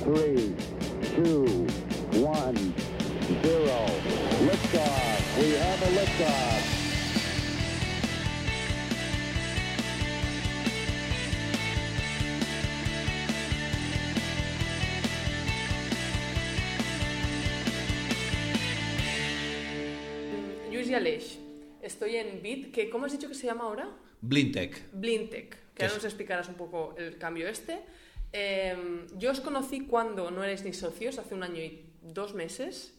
three, two, one, zero. Liftoff. We have a liftoff. Lluís y Aleix, estoy en Bit, que ¿cómo has dicho que se llama ahora? Blintech. Blintech, que ¿Qué ahora nos explicarás un poco el cambio este. Eh, yo os conocí cuando no erais ni socios, hace un año y dos meses.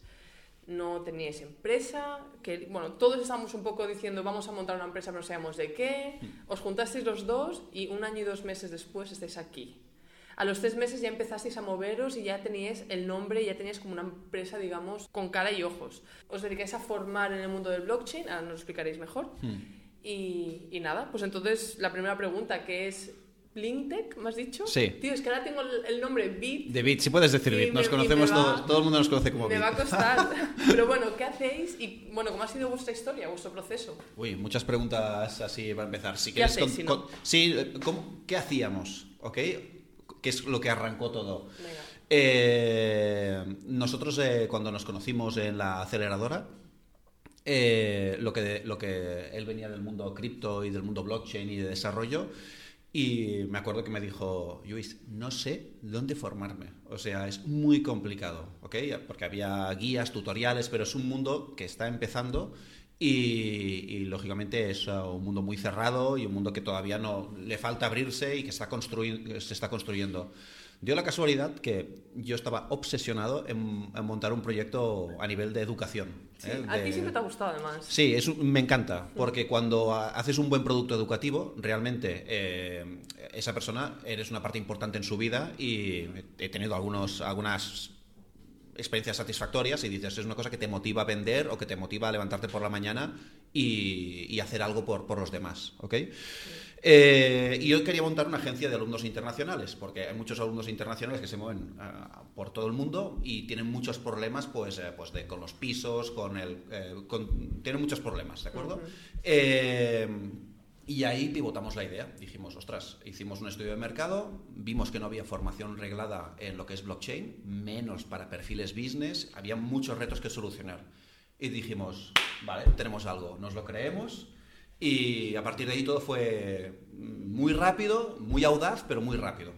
No teníais empresa, que bueno, todos estábamos un poco diciendo vamos a montar una empresa, pero no sabíamos de qué. Os juntasteis los dos y un año y dos meses después estáis aquí. A los tres meses ya empezasteis a moveros y ya teníais el nombre, ya teníais como una empresa, digamos, con cara y ojos. Os dedicáis a formar en el mundo del blockchain, ahora nos lo explicaréis mejor. Y, y nada, pues entonces la primera pregunta, que es Blintech, ¿me has dicho? Sí. Tío, es que ahora tengo el, nombre Bit. De Bit, si puedes decir Bit, nos me- conocemos me va- todos, todo el mundo nos conoce como Me Bit. va a costar. Pero bueno, ¿qué hacéis? Y bueno, ¿cómo ha sido vuestra historia, vuestro proceso? Uy, muchas preguntas así para empezar. Si ¿Qué quieres hacéis, con- si no? con- sí, eh, ¿cómo- ¿qué hacíamos? ¿Ok? ¿Qué es lo que arrancó todo? Venga. Eh, nosotros eh, cuando nos conocimos en la aceleradora, eh, lo, que, lo que él venía del mundo cripto y del mundo blockchain y de desarrollo, y me acuerdo que me dijo, Luis, no sé dónde formarme. O sea, es muy complicado, ¿ok? Porque había guías, tutoriales, pero es un mundo que está empezando y, lógicamente es un mundo muy cerrado y un mundo que todavía no le falta abrirse y que está se está construyendo. Dio la casualidad que yo estaba obsesionado en, en montar un proyecto a nivel de educación. Sí, ¿eh? A De- ti siempre te ha gustado, además. Sí, es me encanta, porque cuando ha- haces un buen producto educativo, realmente eh, esa persona eres una parte importante en su vida y he tenido algunos, algunas experiencias satisfactorias y dices, es una cosa que te motiva a vender o que te motiva a levantarte por la mañana y, y hacer algo por, por los demás, ¿ok? Eh, y yo quería montar una agencia de alumnos internacionales, porque hay muchos alumnos internacionales que se mueven ah, por todo el mundo y tienen muchos problemas pues, eh, pues de, con los pisos, con el... eh, con- tienen muchos problemas, ¿de acuerdo? Eh, y ahí pivotamos la idea. Dijimos, ostras, hicimos un estudio de mercado, vimos que no había formación reglada en lo que es blockchain, menos para perfiles business, había muchos retos que solucionar. Y dijimos, vale, tenemos algo, nos lo creemos. Y a partir de ahí todo fue muy rápido, muy audaz, pero muy rápido.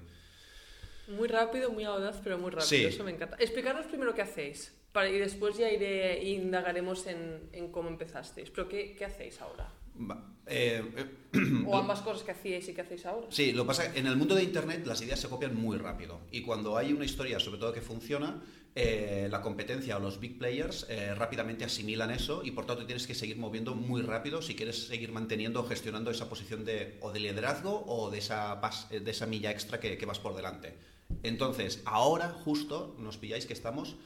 Muy rápido, muy audaz, pero muy rápido. Sí. Eso me encanta. Explicarnos primero qué hacéis. Para, y después ya iré indagaremos en, en cómo empezasteis. Pero ¿qué, qué hacéis ahora? Eh, eh, O ambas cosas que hacíais y que hacéis ahora. Sí, lo que pasa es que en el mundo de Internet las ideas se copian muy rápido. Y cuando hay una historia, sobre todo que funciona, eh, la competencia o los big players eh, rápidamente asimilan eso y por tanto tienes que seguir moviendo muy rápido si quieres seguir manteniendo o gestionando esa posición de, o de liderazgo o de esa, pas- de esa milla extra que, que vas por delante. Entonces, ahora justo nos pilláis que estamos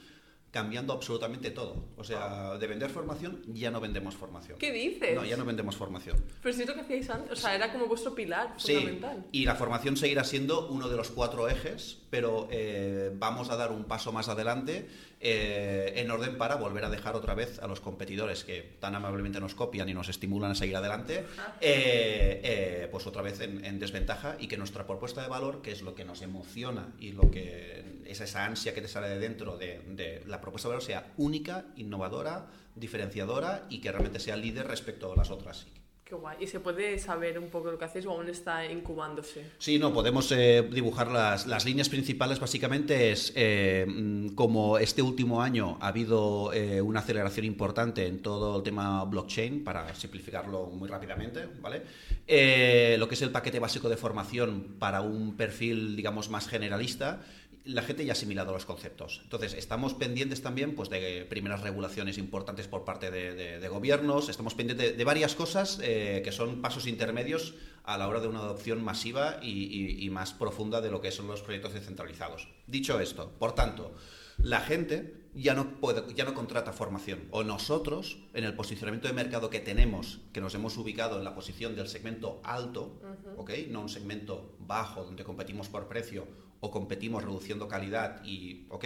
cambiando absolutamente todo. O sea, de vender formación ya no vendemos formación. ¿Qué dices? No, ya no vendemos formación. Pero si es lo que hacíais antes, o sea, era como vuestro pilar Sí, fundamental. y la formación seguirá siendo uno de los cuatro ejes, pero eh, vamos a dar un paso más adelante eh, en orden para volver a dejar otra vez a los competidores que tan amablemente nos copian y nos estimulan a seguir adelante, eh, eh, pues otra vez en, en desventaja y que nuestra propuesta de valor, que es lo que nos emociona y lo que es esa ansia que te sale de dentro de, de la propuesta de valor, sea única, innovadora, diferenciadora y que realmente sea líder respecto a las otras. Qué guay. ¿Y se puede saber un poco lo que hacéis o aún está incubándose? Sí, no, podemos eh, dibujar las, las líneas principales. Básicamente es eh, mm, como este último año ha habido eh, una aceleración importante en todo el tema blockchain, para simplificarlo muy rápidamente, ¿vale? Eh, lo que es el paquete básico de formación para un perfil, digamos, más generalista, la gente ya ha asimilado los conceptos. Entonces, estamos pendientes también pues, de primeras regulaciones importantes por parte de, de- de gobiernos, estamos pendientes de, de varias cosas eh, que son pasos intermedios a la hora de una adopción masiva y, y- y más profunda de lo que son los proyectos descentralizados. Dicho esto, por tanto, la gente ya no, puede, ya no contrata formación. O nosotros, en el posicionamiento de mercado que tenemos, que nos hemos ubicado en la posición del segmento alto, ¿ok? no un segmento bajo donde competimos por precio o competimos reduciendo calidad y, ¿ok?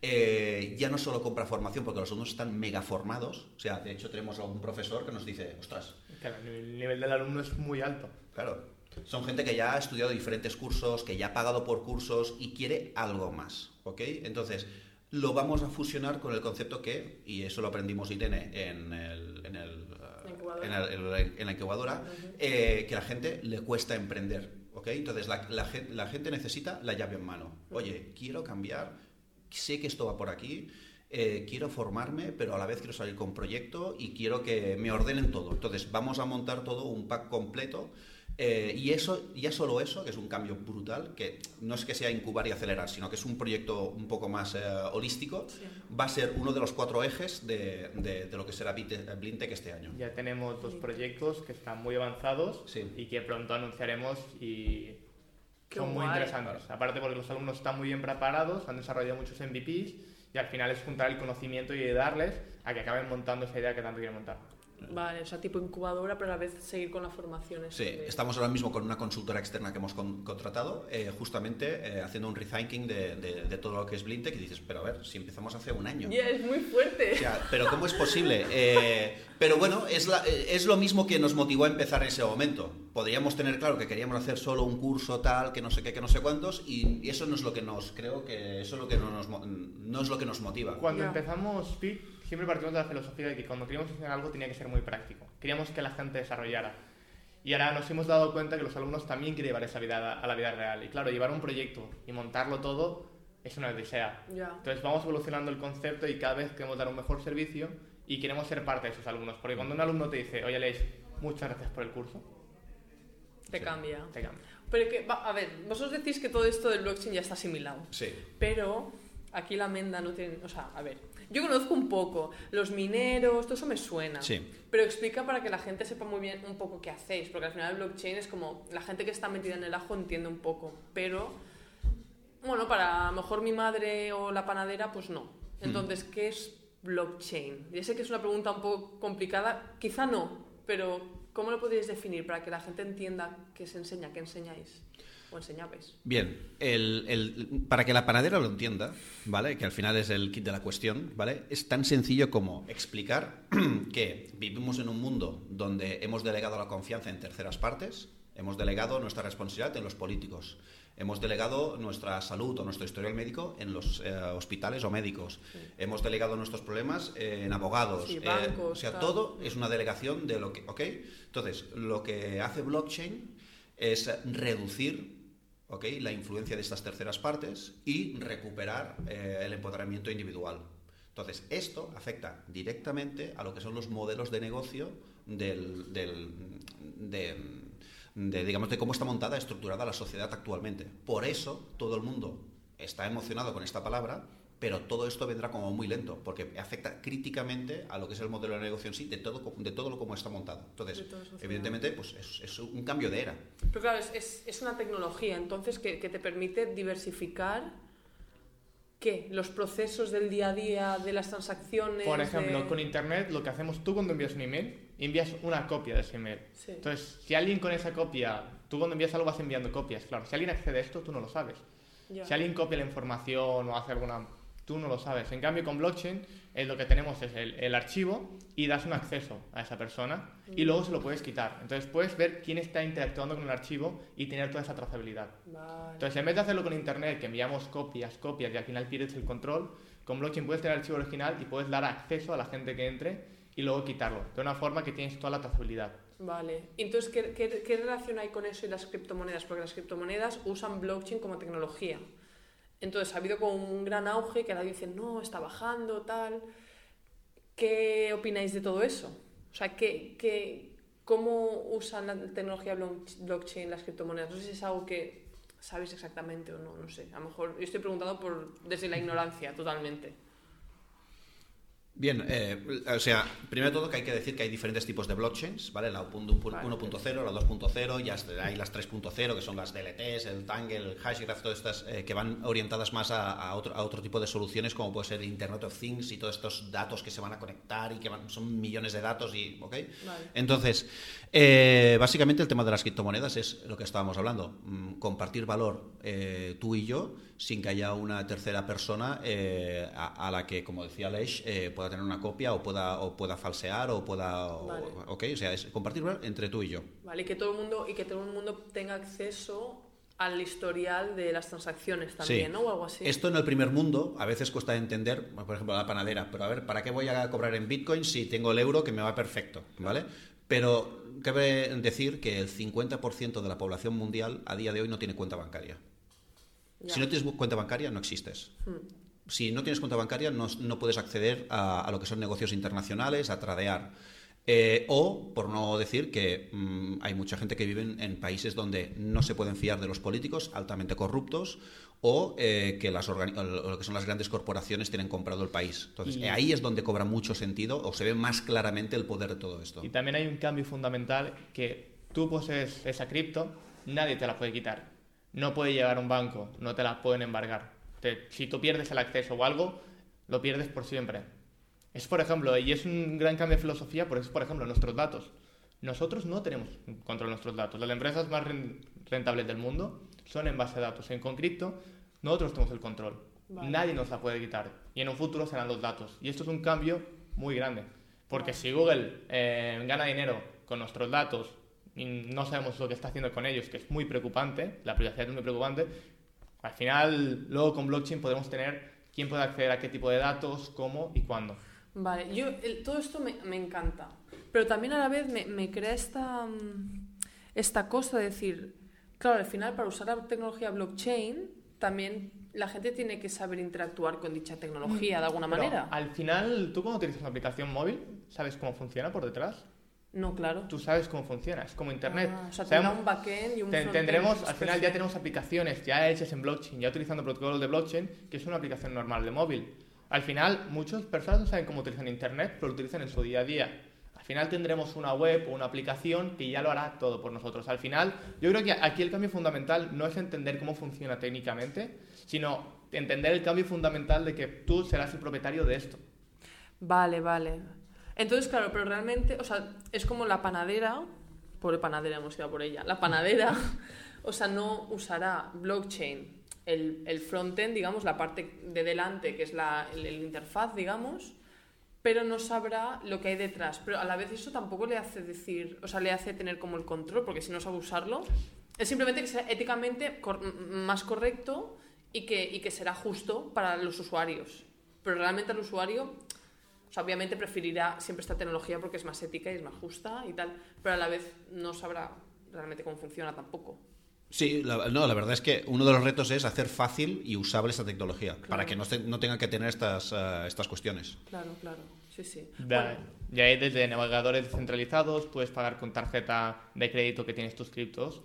Eh, ya no solo compra formación porque los alumnos están mega formados, o sea, de hecho tenemos algún profesor que nos dice, ostras, Claro, el nivel del alumno es muy alto. Claro, Son gente que ya ha estudiado diferentes cursos, que ya ha pagado por cursos y quiere algo más, ¿ok? Entonces, lo vamos a fusionar con el concepto que, y eso lo aprendimos Irene en, el, en, el, en, el- en la incubadora, eh, que a la gente le cuesta emprender, ¿ok? Entonces, la, la gen- la gente necesita la llave en mano. Oye, quiero cambiar, sé que esto va por aquí, eh, quiero formarme, pero a la vez quiero salir con proyecto y quiero que me ordenen todo. Entonces, vamos a montar todo un pack completo. Eh, y eso, ya solo eso, que es un cambio brutal, que no es que sea incubar y acelerar, sino que es un proyecto un poco más eh, holístico, Sí. va a ser uno de los cuatro ejes de, de- de lo que será Bite- Blintech este año. Ya tenemos dos proyectos que están muy avanzados Sí. y que pronto anunciaremos y Qué son muy interesantes. Aparte porque los alumnos están muy bien preparados, han desarrollado muchos MVPs y al final es juntar el conocimiento y ayudarles a que acaben montando esa idea que tanto quieren montar. Vale, o sea, tipo incubadora, pero a la vez seguir con la formación. esta Sí, de- estamos ahora mismo con una consultora externa que hemos con- contratado, eh, justamente eh, haciendo un rethinking de, de- de todo lo que es Blintech y dices, pero a ver, si empezamos hace un año. Ya, es muy fuerte. O sea, pero ¿cómo es posible? Eh, pero bueno, es, la- eh, es lo mismo que nos motivó a empezar en ese momento. Podríamos tener claro que queríamos hacer solo un curso tal, que no sé qué, que no sé cuántos, y, y eso no es lo que nos, creo que eso es lo que no nos, no es lo que nos motiva. Cuando Ya. empezamos FIT, siempre partimos de la filosofía de que cuando queríamos hacer algo tenía que ser muy práctico. Queríamos que la gente desarrollara. Y ahora nos hemos dado cuenta que los alumnos también quieren llevar esa vida a la vida real. Y claro, llevar un proyecto y montarlo todo es una odisea. Ya. Entonces vamos evolucionando el concepto y cada vez queremos dar un mejor servicio y queremos ser parte de esos alumnos. Porque cuando un alumno te dice, oye, Leis, muchas gracias por el curso, Te Sí. cambia. te cambia. Pero que, a ver, vosotros decís que todo esto del blockchain ya está asimilado. Sí. Pero aquí la Menda no tiene. O sea, a ver, yo conozco un poco los mineros, todo eso me suena. Sí. Pero explica para que la gente sepa muy bien un poco qué hacéis, porque al final el blockchain es como la gente que está metida en el ajo entiende un poco, pero bueno, para a lo mejor mi madre o la panadera, pues no. Entonces, ¿qué es blockchain? Ya sé que es una pregunta un poco complicada, quizá no, pero ¿cómo lo podríais definir para que la gente entienda qué se enseña, qué enseñáis o enseñabais? Bien, el- el- para que la panadera lo entienda, ¿vale? Que al final es el kit de la cuestión, ¿vale? Es tan sencillo como explicar que vivimos en un mundo donde hemos delegado la confianza en terceras partes, hemos delegado nuestra responsabilidad en los políticos, hemos delegado nuestra salud o nuestro historial médico en los eh, hospitales o médicos, hemos delegado nuestros problemas eh, en abogados, Sí, eh, bancos, o sea, tal. todo es una delegación de lo que, ¿ok? Entonces, lo que hace blockchain es reducir ¿ok? la influencia de estas terceras partes y recuperar eh, el empoderamiento individual. Entonces, esto afecta directamente a lo que son los modelos de negocio del, del- de, de, digamos, de cómo está montada, estructurada la sociedad actualmente. Por eso todo el mundo está emocionado con esta palabra, pero todo esto vendrá como muy lento, porque afecta críticamente a lo que es el modelo de negocio en sí, de todo, de todo lo como está montado. Entonces, evidentemente, pues es, es un cambio de era. Pero claro, es, es, es una tecnología, entonces, que, que te permite diversificar ¿qué? Los procesos del día a día, de las transacciones. Por ejemplo, de- con Internet, lo que hacemos tú cuando envías un email, envías una copia de ese email. Sí. Entonces, si alguien con esa copia, tú cuando envías algo vas enviando copias, claro. Si alguien accede a esto, tú no lo sabes. Ya. Si alguien copia la información o hace alguna... Tú no lo sabes. En cambio, con blockchain, eh, lo que tenemos es el, el archivo y das un acceso a esa persona y luego se lo puedes quitar. Entonces, puedes ver quién está interactuando con el archivo y tener toda esa trazabilidad. Vale. Entonces, en vez de hacerlo con internet, que enviamos copias, copias y al final pierdes el control, con blockchain puedes tener el archivo original y puedes dar acceso a la gente que entre y luego quitarlo. De una forma que tienes toda la trazabilidad. Vale. Entonces, ¿qué, qué, qué relación hay con eso y las criptomonedas? Porque las criptomonedas usan blockchain como tecnología. Entonces, ha habido como un gran auge que ahora dicen, no, está bajando, tal. ¿Qué opináis de todo eso? O sea, ¿qué, qué, ¿cómo usan la tecnología block- blockchain las criptomonedas? No sé si es algo que sabéis exactamente o no, no sé. A lo mejor yo estoy preguntando por, desde la ignorancia, totalmente. Bien, eh, o sea, primero de todo que hay que decir que hay diferentes tipos de blockchains, ¿vale? La 1.0, Vale. la 2.0, ya hay las 3.0, que son las DLTs, el Tangle, el Hashgraph, todas estas eh, que van orientadas más a, a otro, a otro tipo de soluciones, como puede ser Internet of Things y todos estos datos que se van a conectar y que van- son millones de datos y, ¿ok? Vale. Entonces, eh, básicamente el tema de las criptomonedas es lo que estábamos hablando, mm, compartir valor eh, tú y yo sin que haya una tercera persona eh, a, a la que, como decía Lesh, eh, pueda tener una copia o pueda, o pueda falsear o pueda... o- Vale. ok, o sea, es compartirlo entre tú y yo. Vale, y que todo el mundo y que todo el mundo tenga acceso al historial de las transacciones también, Sí. ¿no? O algo así. Esto en el primer mundo a veces cuesta entender, por ejemplo, la panadera, pero a ver, ¿para qué voy a cobrar en Bitcoin si tengo el euro que me va perfecto? ¿Vale? Pero cabe decir que el 50% de la población mundial a día de hoy no tiene cuenta bancaria. Ya. Si no tienes cuenta bancaria, no existes. Si no tienes cuenta bancaria, no, no puedes acceder a, a lo que son negocios internacionales, a tradear. Eh, o, por no decir que mm, hay mucha gente que vive en, en países donde no se pueden fiar de los políticos, altamente corruptos, o eh, que las lo que son las grandes corporaciones tienen comprado el país. Entonces, Y- eh, ahí es donde cobra mucho sentido o se ve más claramente el poder de todo esto. Y también hay un cambio fundamental que tú posees esa cripto, nadie te la puede quitar. No puede llegar a un banco, no te la pueden embargar. Te- si tú pierdes el acceso o algo, lo pierdes por siempre. Es, por ejemplo, y es un gran cambio de filosofía, porque es, por ejemplo, nuestros datos. Nosotros no tenemos control de nuestros datos. Las empresas más ren- rentables del mundo son en base a datos. En con cripto, nosotros tenemos el control. Vale. Nadie nos la puede quitar. Y en un futuro serán los datos. Y esto es un cambio muy grande. Porque si Google eh, gana dinero con nuestros datos no sabemos lo que está haciendo con ellos, que es muy preocupante, la privacidad es muy preocupante, al final, luego con blockchain podemos tener quién puede acceder a qué tipo de datos, cómo y cuándo. Vale, yo el- todo esto me, me encanta, pero también a la vez me, me crea esta, mm, esta cosa de decir, claro, al final para usar la tecnología blockchain también la gente tiene que saber interactuar con dicha tecnología de alguna Pero manera. al final, tú cuando utilizas una aplicación móvil, ¿sabes cómo funciona por detrás? No, claro. Tú sabes cómo funciona, es como Internet. Ah, o sea, Sabemos- un backend y un Ten- tendremos, al final ya tenemos aplicaciones ya hechas en blockchain, ya utilizando protocolos de blockchain, que es una aplicación normal de móvil. Al final, muchas personas no saben cómo utilizan Internet, pero lo utilizan en su día a día. Al final tendremos una web o una aplicación que ya lo hará todo por nosotros. Al final, yo creo que aquí el cambio fundamental no es entender cómo funciona técnicamente, sino entender el cambio fundamental de que tú serás el propietario de esto. Vale, vale. Entonces, claro, pero realmente, o sea, es como la panadera, pobre panadera, hemos ido por ella, la panadera, o sea, no usará blockchain, el, el frontend, digamos, la parte de delante, que es la interfaz, digamos, pero no sabrá lo que hay detrás. Pero a la vez eso tampoco le hace decir, o sea, le hace tener como el control, porque si no sabe usarlo, es simplemente que sea éticamente más correcto y que, y que será justo para los usuarios. Pero realmente el usuario, o sea, obviamente preferirá siempre esta tecnología porque es más ética y es más justa y tal, pero a la vez no sabrá realmente cómo funciona tampoco. Sí, la, no, la verdad es que uno de los retos es hacer fácil y usable esta tecnología, para que no, te- no tenga que tener estas, eh, estas cuestiones. Claro, claro. Sí, sí. Ya, Bueno, ya hay desde navegadores descentralizados, puedes pagar con tarjeta de crédito que tienes tus criptos.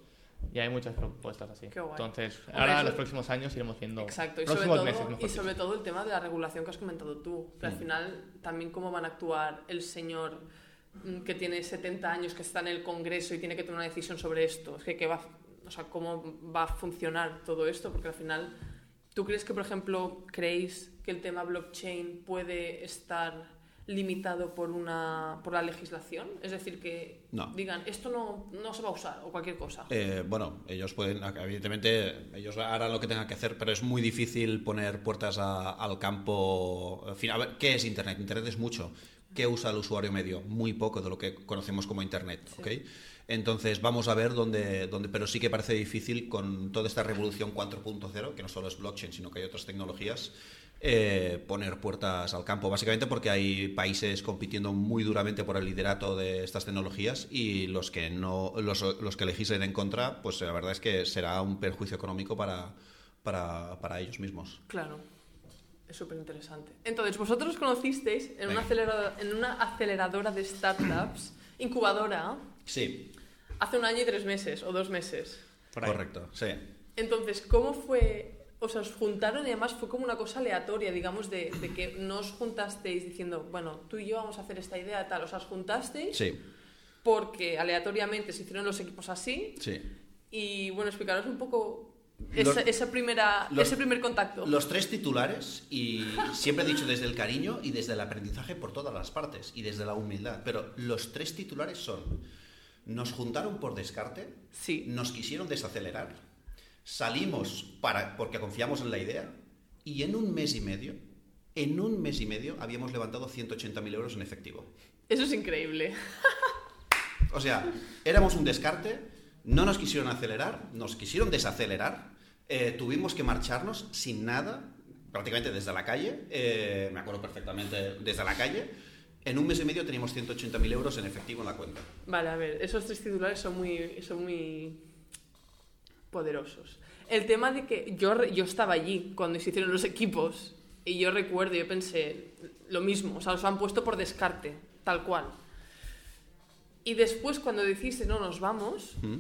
Y hay muchas propuestas así. Qué guay. Entonces, Hombre, ahora en los próximos años iremos viendo. Exacto, y sobre, todo, meses, y sobre todo el tema de la regulación que has comentado tú. Que al Mm. final, también cómo van a actuar el señor mm, que tiene 70 años, que está en el Congreso y tiene que tomar una decisión sobre esto. Es que, ¿qué va, o sea, ¿cómo va a funcionar todo esto? Porque al final, ¿tú crees que, por ejemplo, creéis que el tema blockchain puede estar limitado por una por la legislación? Es decir, que No. digan, esto no, no se va a usar o cualquier cosa. Eh, bueno, ellos pueden, evidentemente, ellos harán lo que tengan que hacer, pero es muy difícil poner puertas a- al campo. En fin, a ver, ¿qué es Internet? Internet es mucho. ¿Qué usa el usuario medio? Muy poco de lo que conocemos como Internet, ¿ok? Entonces vamos a ver dónde, dónde, pero sí que parece difícil con toda esta revolución 4.0, que no solo es blockchain, sino que hay otras tecnologías, eh, poner puertas al campo, básicamente porque hay países compitiendo muy duramente por el liderato de estas tecnologías y los que no los, los que legislen en contra, pues la verdad es que será un perjuicio económico para, para, para ellos mismos. Claro, es súper interesante. Entonces, vosotros conocisteis en una, aceleradora, en una aceleradora de startups, incubadora, Sí, hace un año y tres meses o dos meses. Correcto, sí. Entonces, ¿cómo fue? O sea, os juntaron y además fue como una cosa aleatoria, digamos, de, de que no os juntasteis diciendo, bueno, tú y yo vamos a hacer esta idea tal. O sea, os juntasteis Sí, porque aleatoriamente se hicieron los equipos así. sí. Y bueno, explicaros un poco Los- esa, esa primera, los- ese primer contacto. Los tres titulares, y siempre he dicho desde el cariño y desde el aprendizaje por todas las partes, y desde la humildad, pero los tres titulares son, nos juntaron por descarte, Sí. nos quisieron desacelerar, Salimos para, porque confiamos en la idea y en un mes y medio, en un mes y medio habíamos levantado 180.000 euros en efectivo. Eso es increíble. O sea, éramos un descarte, no nos quisieron acelerar, nos quisieron desacelerar, eh, tuvimos que marcharnos sin nada, prácticamente desde la calle, eh, me acuerdo perfectamente desde la calle. En un mes y medio teníamos 180.000 euros en efectivo en la cuenta. Vale, a ver, esos tres titulares son muy, son muy poderosos. El tema de que yo, yo estaba allí cuando se hicieron los equipos y yo recuerdo, yo pensé lo mismo, o sea, los han puesto por descarte, tal cual. Y después cuando dijiste, no, nos vamos, ¿Mm?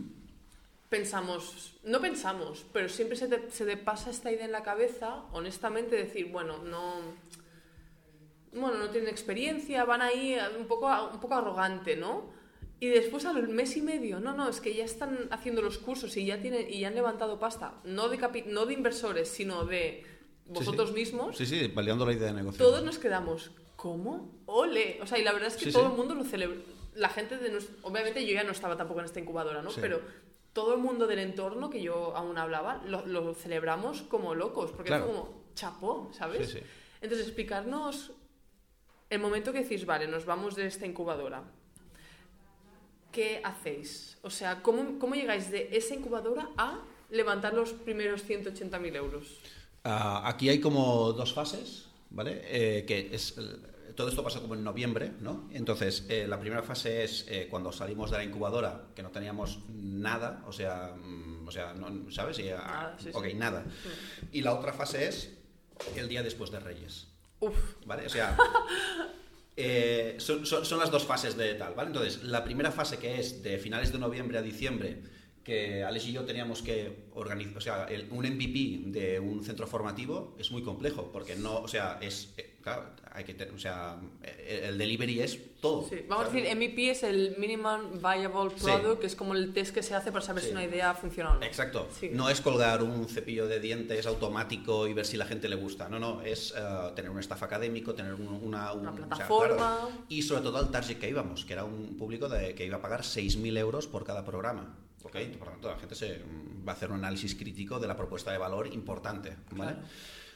pensamos, no pensamos, pero siempre se te, se te pasa esta idea en la cabeza, honestamente, decir, bueno, no, bueno, no tienen experiencia, van ahí un poco, un poco arrogante, ¿no? Y después al mes y medio, no, no, es que ya están haciendo los cursos y ya tienen y ya han levantado pasta, no de capi- no de inversores, sino de vosotros sí. mismos. Sí, sí, validando la idea de negocio. Todos nos quedamos, ¿cómo? ¡Ole! O sea, y la verdad es que Sí, todo sí. el mundo lo celebra. La gente de nos- Obviamente yo ya no estaba tampoco en esta incubadora, ¿no? Sí. Pero todo el mundo del entorno que yo aún hablaba lo, lo celebramos como locos, porque Claro. fue como chapó, ¿sabes? Sí, sí. Entonces, explicarnos el momento que decís, vale, nos vamos de esta incubadora. ¿Qué hacéis? O sea, ¿cómo, cómo llegáis de esa incubadora a levantar los primeros 180.000 euros? Ah, aquí hay como dos fases, ¿vale? Eh, que es, eh, todo esto pasó como en noviembre, ¿no? Entonces, eh, la primera fase es eh, cuando salimos de la incubadora, que no teníamos nada, o sea, mm, o sea no, ¿sabes? Y, ah, sí. ok, nada. Y la otra fase es el día después de Reyes, Uf, ¿vale? O sea, eh, son, son- las dos fases de tal, ¿vale? Entonces, la primera fase que es de finales de noviembre a diciembre, que Alex y yo teníamos que organizar, o sea, el- un MVP de un centro formativo es muy complejo, porque no, o sea, es, claro, hay que tener, o sea, el delivery es todo. Sí, vamos a decir, MVP es el Minimum Viable Sí. Product, que es como el test que se hace para saber Sí. si una idea funciona o no. Exacto. No es colgar un cepillo de dientes automático y ver si la gente le gusta. No, no, es eh, tener un staff académico, tener un- una, un- Una o sea, plataforma. claro. y sobre todo al target que íbamos, que era un público de, que iba a pagar 6.000 euros por cada programa. ¿ok? Por lo tanto, la gente se, va a hacer un análisis crítico de la propuesta de valor importante. ¿vale? Claro.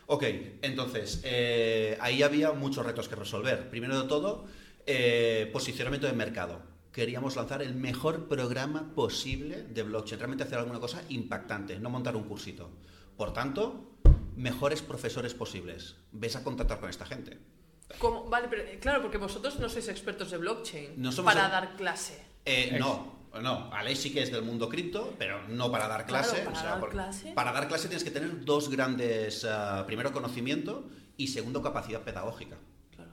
Ok, entonces, eh, ahí había muchos retos que resolver. Primero de todo, eh, posicionamiento de mercado. Queríamos lanzar el mejor programa posible de blockchain, realmente hacer alguna cosa impactante, no montar un cursito. Por tanto, mejores profesores posibles. Ves a contactar con esta gente. ¿Cómo? Vale, pero eh, claro, porque vosotros no sois expertos de blockchain No somos para el- dar clase. Eh, no, no. Alex sí que es del mundo cripto, pero no para dar Claro, clase. para dar clase. para dar clase tienes que tener dos grandes, ah, primero conocimiento y segundo capacidad pedagógica. Claro.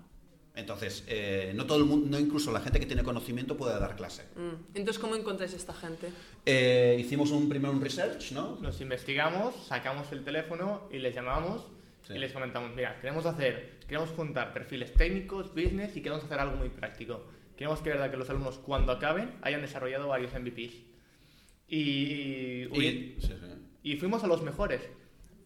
Entonces, eh, no todo el mundo, no incluso la gente que tiene conocimiento puede dar clase. Mm. Entonces, ¿cómo encontráis esta gente? Eh, hicimos un primero un research, ¿no? Los investigamos, sacamos el teléfono y les llamamos Sí. y les comentamos, mira, queremos hacer, queremos juntar perfiles técnicos, business y queremos hacer algo muy práctico. Queremos que, verdad, que los alumnos cuando acaben hayan desarrollado varios MVPs. Y, Y- y, sí, sí. y fuimos a los mejores.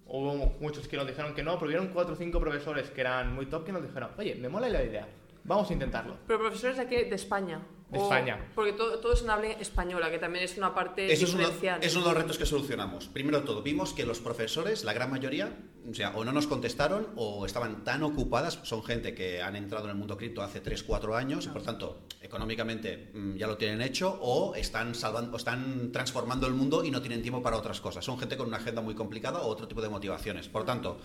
Hubo muchos que nos dijeron que no, pero hubieron cuatro o cinco profesores que eran muy top que nos dijeron, oye, me mola la idea, vamos a intentarlo. Pero profesores de aquí, de España. De O- España. Porque todo, todo es en habla española, que también es una parte Eso es, uno, diferencial. es uno de los retos que solucionamos. Primero de todo, vimos que los profesores, la gran mayoría, o sea, o no nos contestaron o estaban tan ocupadas, son gente que han entrado en el mundo cripto hace 3, 4 años y por tanto, económicamente mm, ya lo tienen hecho o están, salvando, o están transformando el mundo y no tienen tiempo para otras cosas. Son gente con una agenda muy complicada o otro tipo de motivaciones. Por tanto,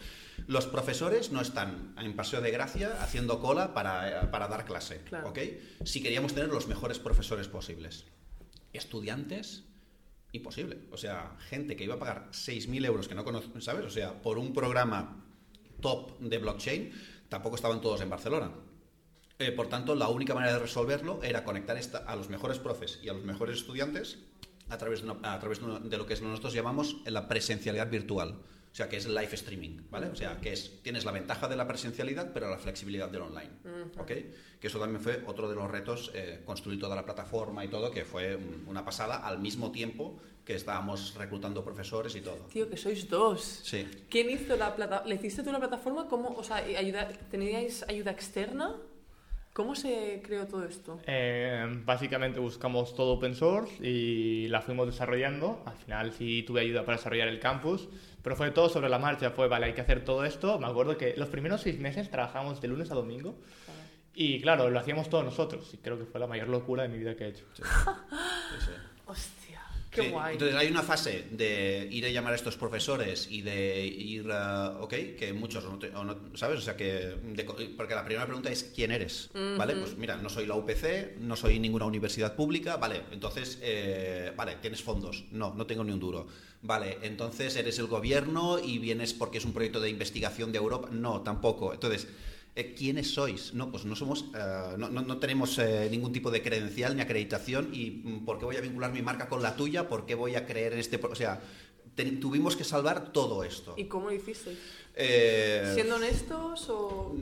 los profesores no están en paseo de gracia haciendo cola para, para dar clase. Claro. ¿ok? Si queríamos tener los mejores profesores posibles. Estudiantes, imposible. O sea, gente que iba a pagar 6.000 euros que no conocen, ¿sabes? O sea, por un programa top de blockchain, tampoco estaban todos en Barcelona. Eh, por tanto, la única manera de resolverlo era conectar a los mejores profes y a los mejores estudiantes a través, de, de lo que nosotros llamamos la presencialidad virtual. O sea, que es live streaming, ¿vale? O sea, que es, tienes la ventaja de la presencialidad, pero la flexibilidad del online, ¿ok? Que eso también fue otro de los retos, eh, construir toda la plataforma y todo, que fue un- una pasada al mismo tiempo que estábamos reclutando profesores y todo. Tío, que sois dos. Sí. ¿Quién hizo la plataforma? ¿Le hiciste tú la plataforma? ¿Cómo? O sea, ayuda, ¿teníais ayuda externa? ¿Cómo se creó todo esto? Eh, básicamente buscamos todo open source y la fuimos desarrollando. Al final sí tuve ayuda para desarrollar el campus, pero fue todo sobre la marcha. Fue, vale, hay que hacer todo esto. Me acuerdo que los primeros seis meses trabajamos de lunes a domingo y claro, lo hacíamos todos nosotros. Y creo que fue la mayor locura de mi vida que he hecho. Sí, sí. Hostia, qué Sí, guay. Entonces hay una fase de ir a llamar a estos profesores y de ir, a- ok, que muchos, no te- o no- ¿sabes? O sea, que, de porque la primera pregunta es ¿quién eres? ¿Vale? Pues mira, no soy la UPC, no soy ninguna universidad pública, vale, entonces, eh, vale, ¿tienes fondos? No, no tengo ni un duro. Vale, entonces eres el gobierno y vienes porque es un proyecto de investigación de Europa? No, tampoco. Entonces... eh, ¿Quiénes sois? No, pues no somos, eh, no, no- no tenemos eh, ningún tipo de credencial ni acreditación y mm, ¿por qué voy a vincular mi marca con la tuya? ¿Por qué voy a creer en este? O sea, te- tuvimos que salvar todo esto. ¿Y cómo lo hicisteis? Eh, ¿Siendo honestos o...?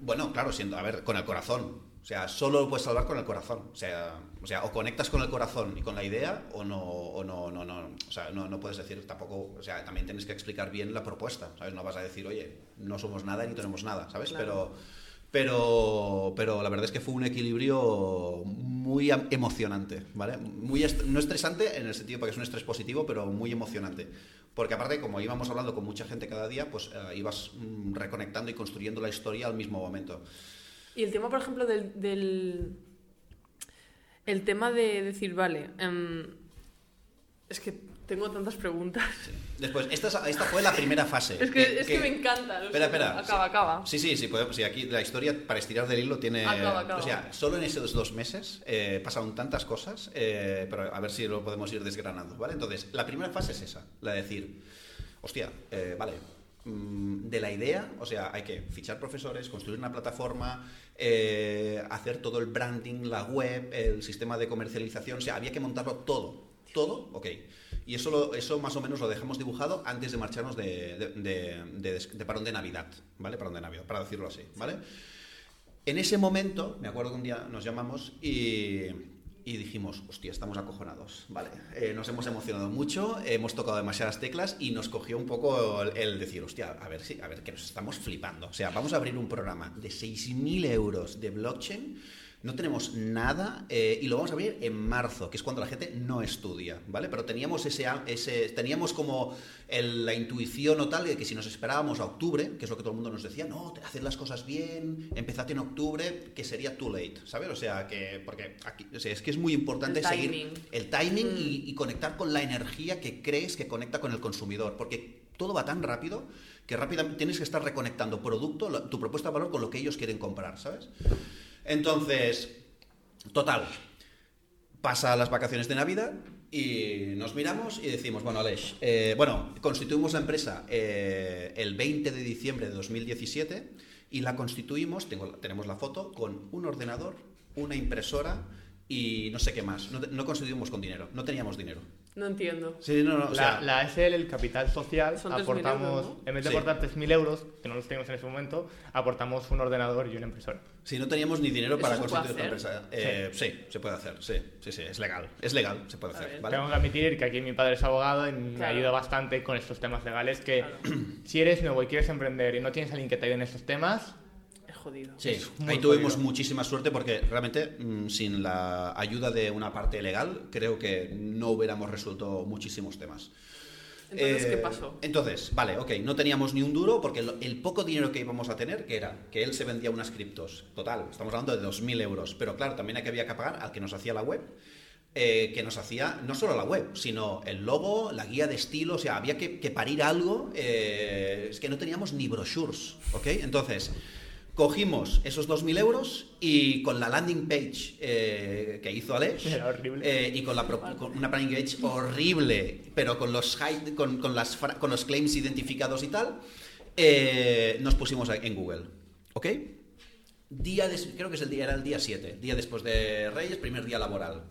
bueno, claro, siendo, a ver, con el corazón. O sea, solo lo puedes salvar con el corazón. O sea, o sea, o conectas con el corazón y con la idea, o no, o no, no, no. O sea, no, no puedes decir tampoco. O sea, también tienes que explicar bien la propuesta. ¿Sabes? No vas a decir, oye, no somos nada ni tenemos nada, ¿sabes? Claro. Pero. Pero, pero la verdad es que fue un equilibrio muy emocionante, ¿vale? Muy est- no estresante en el sentido porque es un estrés positivo, pero muy emocionante. Porque aparte, como íbamos hablando con mucha gente cada día, pues eh, ibas mm, reconectando y construyendo la historia al mismo momento. Y el tema, por ejemplo, del... del- El tema de decir, vale, em, es que tengo tantas preguntas. Después, esta, es- esta fue la primera fase. Es que, es que me encanta. Espera, espera. Acaba, acaba. Sí, sí, sí, podemos, sí, aquí la historia para estirar del hilo tiene... Acaba, acaba. O sea, solo en esos dos meses eh, pasaron tantas cosas, eh, pero a ver si lo podemos ir desgranando, ¿vale? Entonces, la primera fase es esa, la de decir, hostia, eh, vale, mm, de la idea, o sea, hay que fichar profesores, construir una plataforma, eh, hacer todo el branding, la web, el sistema de comercialización, o sea, había que montarlo todo, todo, ok. Y eso, eso más o menos lo dejamos dibujado antes de marcharnos de, de- de parón de Navidad, ¿vale? Parón de Navidad, para decirlo así, ¿vale? En ese momento, me acuerdo que un día nos llamamos y, y dijimos, hostia, estamos acojonados, ¿vale? Eh, nos hemos emocionado mucho, hemos tocado demasiadas teclas y nos cogió un poco el, decir, hostia, a ver, si, a ver, que nos estamos flipando. O sea, vamos a abrir un programa de 6.000 euros de blockchain, no tenemos nada eh, y lo vamos a abrir en marzo, que es cuando la gente no estudia, ¿vale? Pero teníamos ese, ese teníamos como el- la intuición o tal de que si nos esperábamos a octubre, que es lo que todo el mundo nos decía, no, haced las cosas bien, empezad en octubre, que sería too late, ¿sabes? O sea, que porque aquí, o sea, es que es muy importante El seguir timing. el timing y, y conectar con la energía que crees que conecta con el consumidor, porque todo va tan rápido que rápidamente tienes que estar reconectando producto, tu propuesta de valor con lo que ellos quieren comprar, ¿sabes? Entonces, total, pasa las vacaciones de Navidad y nos miramos y decimos, bueno, Aleix, eh, bueno, constituimos la empresa eh, el 20 de diciembre de 2017 y la constituimos, tengo, tenemos la foto, con un ordenador, una impresora y no sé qué más. No, no constituimos con dinero, no teníamos dinero. No entiendo. Sí, no, no, o la, sea, la SL, el capital social, Son 3.000 aportamos, euros, ¿no? en vez de Sí. aportar 3.000 euros, que no los teníamos en ese momento, aportamos un ordenador y una impresora. si no teníamos ni dinero ¿Eso para constituir hacer? empresa. Eh, sí. se puede hacer, sí, sí, sí, es legal, es legal, se puede hacer. ¿vale? Tengo que admitir que aquí mi padre es abogado y me Claro. ayuda bastante con estos temas legales, que Claro. si eres nuevo y quieres emprender y no tienes a alguien que te ayude en estos temas, jodido. Sí, ahí tuvimos jodido. muchísima suerte porque realmente mm, sin la ayuda de una parte legal creo que no hubiéramos resuelto muchísimos temas. Entonces, Eh, ¿qué pasó? Entonces, vale, ok, no teníamos ni un duro porque el poco dinero que íbamos a tener, que era que él se vendía unas criptos, total, estamos hablando de 2.000 euros, pero claro, también había que pagar al que nos hacía la web, eh, que nos hacía no solo la web, sino el logo, la guía de estilo, o sea, había que, que parir algo, eh, es que no teníamos ni brochures, ¿ok? Entonces, cogimos esos 2.000 euros y con la landing page eh, que hizo Alex eh, y con, la pro- con una landing page horrible, pero con los, high- con, con las, con los claims identificados y tal, eh, nos pusimos en Google, ¿ok? Día des- creo que es el día, era el día 7, día después de Reyes, primer día laboral.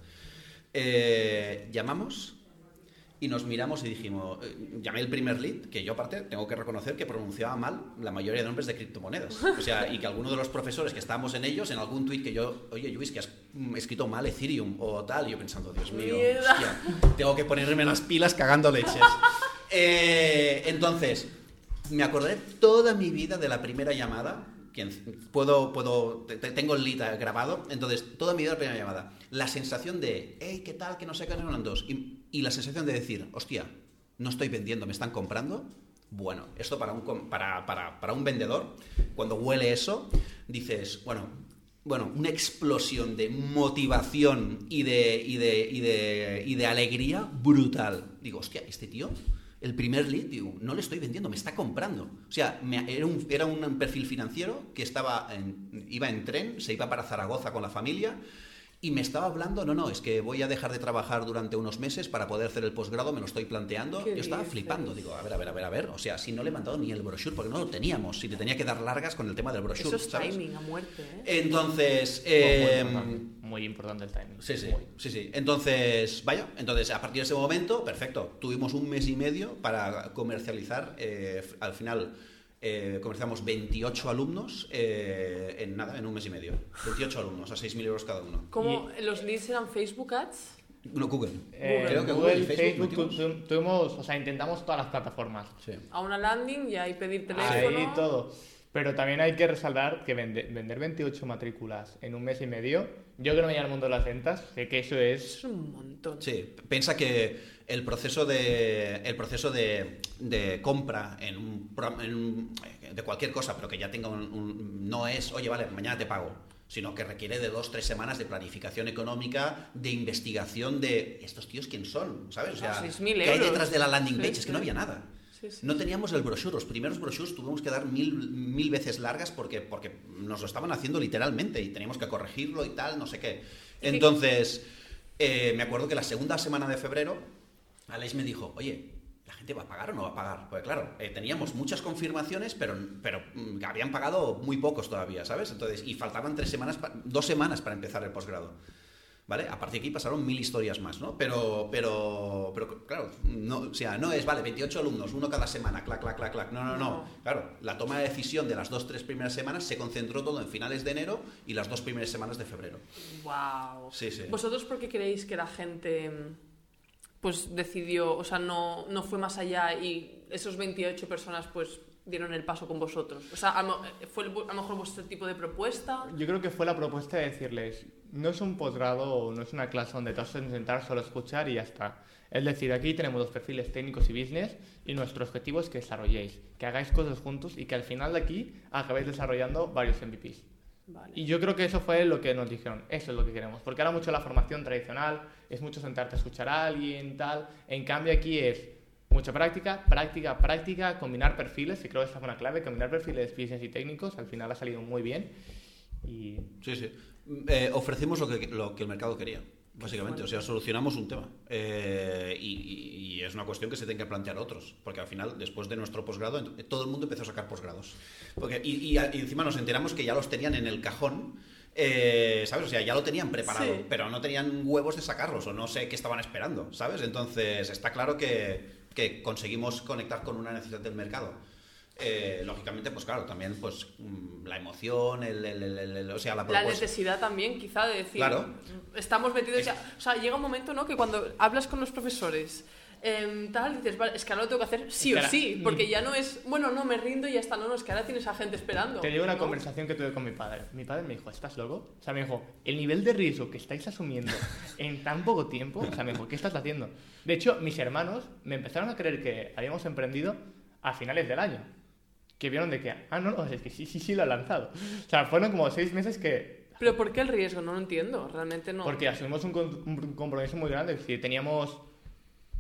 Llamamos y nos miramos y dijimos, eh, llamé el primer lead, que yo aparte tengo que reconocer que pronunciaba mal la mayoría de nombres de criptomonedas. O sea, y que alguno de los profesores que estábamos en ellos, en algún tweet que yo, oye Luis, que has escrito mal Ethereum o tal, y yo pensando, Dios mío, hostia, tengo que ponerme las pilas cagando leches. Eh, entonces, me acordé toda mi vida de la primera llamada puedo, puedo, te- te- tengo el lead grabado, entonces toda mi vida la primera llamada. La sensación de, hey, ¿qué tal? Que no sé qué son dos. Y, la sensación de decir, hostia, no estoy vendiendo, me están comprando. Bueno, esto para un, para, para, para un vendedor, cuando huele eso, dices, bueno, bueno, una explosión de motivación y de, y de, y de, y de alegría brutal. Digo, hostia, este tío, el primer lead, digo, no le estoy vendiendo, me está comprando. O sea, me- era, un, era un perfil financiero que estaba en- iba en tren, se iba para Zaragoza con la familia. Y me estaba hablando, no, no, es que voy a dejar de trabajar durante unos meses para poder hacer el posgrado, me lo estoy planteando. ¿Qué Yo estaba dices? flipando, digo, a ver, a ver, a ver, a ver. O sea, si no le he mandado ni el brochure, porque no lo teníamos, si le tenía que dar largas con el tema del brochure. Eso es ¿sabes? timing a muerte, ¿eh? Entonces, eh, importante, muy importante el timing. Sí, sí, Muy. sí, sí. Entonces, vaya, entonces a partir de ese momento, perfecto. Tuvimos un mes y medio para comercializar. eh, al final eh, comercializamos 28 alumnos eh, en nada, en un mes y medio. 28 alumnos a 6.000 euros cada uno. ¿Cómo los leads eran Facebook Ads? No, Google. Eh, Creo que Google, Google y Facebook Facebook, tu- tuvimos, o sea, intentamos todas las plataformas. Sí. A una landing y ahí pedir teléfono. Ahí todo. Pero también hay que resaltar que vende- vender 28 matrículas en un mes y medio, yo que no me al mundo de las ventas, sé que eso es... Un montón. Sí, piensa que el proceso de, el proceso de, de compra en un, pro- en un- de cualquier cosa, pero que ya tenga un, un- no es, oye, vale, mañana te pago, sino que requiere de dos, tres semanas de planificación económica, de investigación de estos tíos quién son, ¿sabes? O sea, Ah, 6.000 ¿qué hay detrás de la landing Sí, page? Es sí. que no había nada. Sí, sí. No teníamos el brochure, los primeros brochures tuvimos que dar mil, mil veces largas porque, porque nos lo estaban haciendo literalmente y teníamos que corregirlo y tal, no sé qué. Entonces, eh, me acuerdo que la segunda semana de febrero, Alex me dijo, oye, ¿la gente va a pagar o no va a pagar? Porque claro, eh, teníamos muchas confirmaciones, pero, pero mm, habían pagado muy pocos todavía, ¿sabes? Entonces, y faltaban tres semanas, dos semanas para empezar el posgrado. ¿Vale? A partir de aquí pasaron mil historias más, ¿no? Pero, pero, pero claro, no, o sea, no es, vale, 28 alumnos, uno cada semana, clac, clac, clac, clac. No, no, no. Claro, la toma de decisión de las dos, tres primeras semanas se concentró todo en finales de enero y las dos primeras semanas de febrero. Wow. Sí, sí. ¿Vosotros por qué creéis que la gente pues decidió, o sea, no, no fue más allá y esos 28 personas pues dieron el paso con vosotros? O sea, lo, fue el- a lo mejor vuestro tipo de propuesta. Yo creo que fue la propuesta de decirles, no es un posgrado no es una clase donde te vas a sentar solo a escuchar y ya está. Es decir, aquí tenemos los perfiles técnicos y business y nuestro objetivo es que desarrolléis, que hagáis cosas juntos y que al final de aquí acabéis desarrollando varios MVPs. Vale. Y yo creo que eso fue lo que nos dijeron, eso es lo que queremos, porque ahora mucho la formación tradicional es mucho sentarte a escuchar a alguien, tal, en cambio aquí es mucha práctica, práctica, práctica, combinar perfiles, y creo que esa fue una clave, combinar perfiles business y técnicos, al final ha salido muy bien y Sí, sí. Eh, ofrecimos lo que, lo que el mercado quería, básicamente. O sea, solucionamos un tema. Eh, y, es una cuestión que se tienen que plantear otros. Porque al final, después de nuestro posgrado, todo el mundo empezó a sacar posgrados. Porque, y, y- y encima nos enteramos que ya los tenían en el cajón. eh, ¿Sabes? O sea, ya lo tenían preparado, Sí. pero no tenían huevos de sacarlos o no sé qué estaban esperando, ¿sabes? Entonces, está claro que, que conseguimos conectar con una necesidad del mercado. Eh, lógicamente, pues claro, también pues mm, la emoción, el, el- el- el- el- o sea, la La necesidad también, quizá, de decir, Claro. estamos metidos ya. O sea, llega un momento, ¿no? Que cuando hablas con los profesores, em, tal, dices, vale, es que ahora lo tengo que hacer sí o sí, ni- porque ya no es, bueno, no, me rindo y ya está, no, no, es que ahora tienes a gente esperando. Te digo una ¿no? conversación que tuve con mi padre. Mi padre me dijo, ¿estás loco? O sea, me dijo, el nivel de riesgo que estáis asumiendo en tan poco tiempo, o sea, me dijo, ¿qué estás haciendo? De hecho, mis hermanos me empezaron a creer que habíamos emprendido a finales del año. Que vieron de que, ah, no, no, es que sí, sí, sí lo ha lanzado. O sea, fueron como seis meses que... Pero ¿por qué el riesgo? No lo entiendo, realmente no. Porque asumimos un, un compromiso muy grande. Decir, teníamos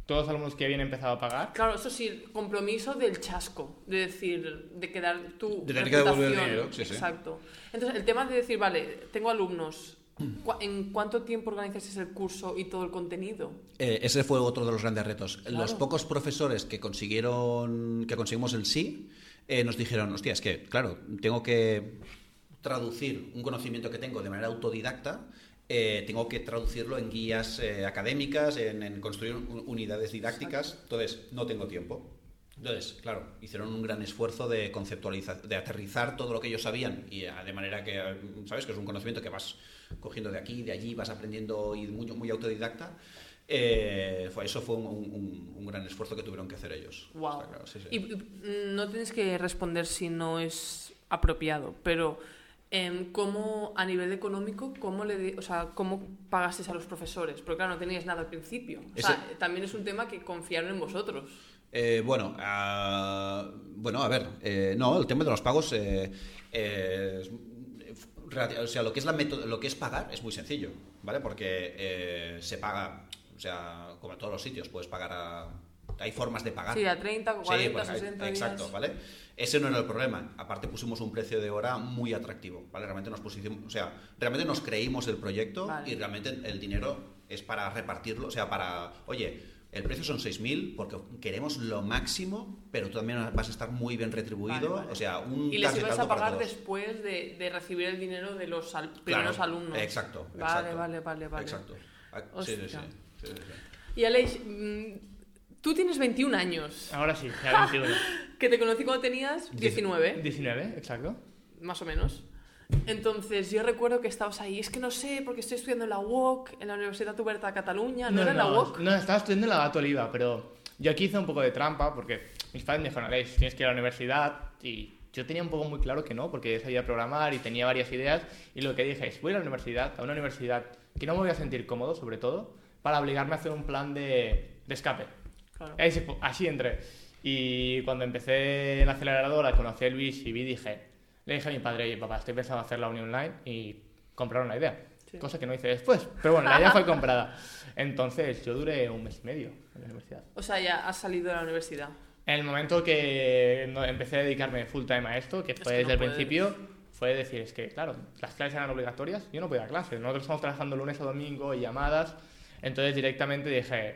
todos los alumnos que habían empezado a pagar. Claro, eso sí, el compromiso del chasco, de decir, de quedar tu De tener que devolver el reputación. dinero, sí, sí. Exacto. Entonces, el tema de decir, vale, tengo alumnos, ¿cu- ¿en cuánto tiempo organizáis el curso y todo el contenido? Eh, ese fue otro de los grandes retos. Claro. Los pocos profesores que consiguieron, que conseguimos el sí, eh, nos dijeron, hostia, es que, claro, tengo que traducir un conocimiento que tengo de manera autodidacta, eh, tengo que traducirlo en guías eh, académicas, en, en construir un- unidades didácticas, entonces no tengo tiempo. Entonces, claro, hicieron un gran esfuerzo de conceptualizar, de aterrizar todo lo que ellos sabían y eh, de manera que, eh, sabes, que es un conocimiento que vas cogiendo de aquí, de allí, vas aprendiendo y muy, muy autodidacta. Eh, fue, eso fue un, un- un gran esfuerzo que tuvieron que hacer ellos. Wow. Claro, sí, sí. Y y, mm, no tienes que responder si no es apropiado, pero ¿cómo, a nivel económico, cómo, le o sea, cómo pagasteis a los profesores? Porque claro, no teníais nada al principio. O sea, Ese- también es un tema que confiaron en vosotros. Eh, bueno, ah, bueno, a ver, eh, no, el tema de los pagos, eh, eh, o sea, lo que es la lo que es pagar es muy sencillo, ¿vale? Porque eh, se paga, o sea, como en todos los sitios, puedes pagar a, hay formas de pagar. Sí, a 30, 40, pues, 60 Exacto, días. ¿vale? Ese no era el problema. Aparte pusimos un precio de hora muy atractivo, ¿vale? Realmente nos pusimos, o sea, realmente nos creímos el proyecto Vale. y realmente el dinero es para repartirlo, o sea, para, oye, el precio son 6.000 porque queremos lo máximo, pero tú también vas a estar muy bien retribuido, Vale, vale. o sea, un Y les ibas a pagar después de, de recibir el dinero de los al- Claro, primeros alumnos. Exacto, Vale, exacto. vale, vale, vale. Exacto. Ah, Sí, sí, sí, sí, sí, sí. Y Aleix, mm, tú tienes 21 años. Ahora sí, ya 21. Que te conocí cuando tenías 19, 19, exacto. más o menos. Entonces, yo recuerdo que estabas ahí. Es que no sé, porque estoy estudiando en la UOC, en la Universidad Oberta de Cataluña. ¿No, era en la UOC? No, estaba estudiando en la Gato Oliva, pero yo aquí hice un poco de trampa porque mis padres me dijeron, Alex, tienes que ir a la universidad y yo tenía un poco muy claro que no, porque sabía programar y tenía varias ideas y lo que dije es, voy a la universidad, a una universidad que no me voy a sentir cómodo, sobre todo, para obligarme a hacer un plan de, de escape. Claro. Así, así entré. Y cuando empecé en la aceleradora, conocí a Luis y vi, dije, le dije a mi padre, oye, papá, estoy pensando hacer la uni online y compraron la idea. Sí. Cosa que no hice después. Pero bueno, la idea fue comprada. Entonces, yo duré un mes y medio en la universidad. O sea, ya has salido de la universidad. En el momento que no- empecé a dedicarme full time a esto, que Es fue que no desde el puedes. principio, fue decir, es que, claro, las clases eran obligatorias, yo no podía a clases. Nosotros estamos trabajando lunes a domingo y llamadas. Entonces, directamente dije,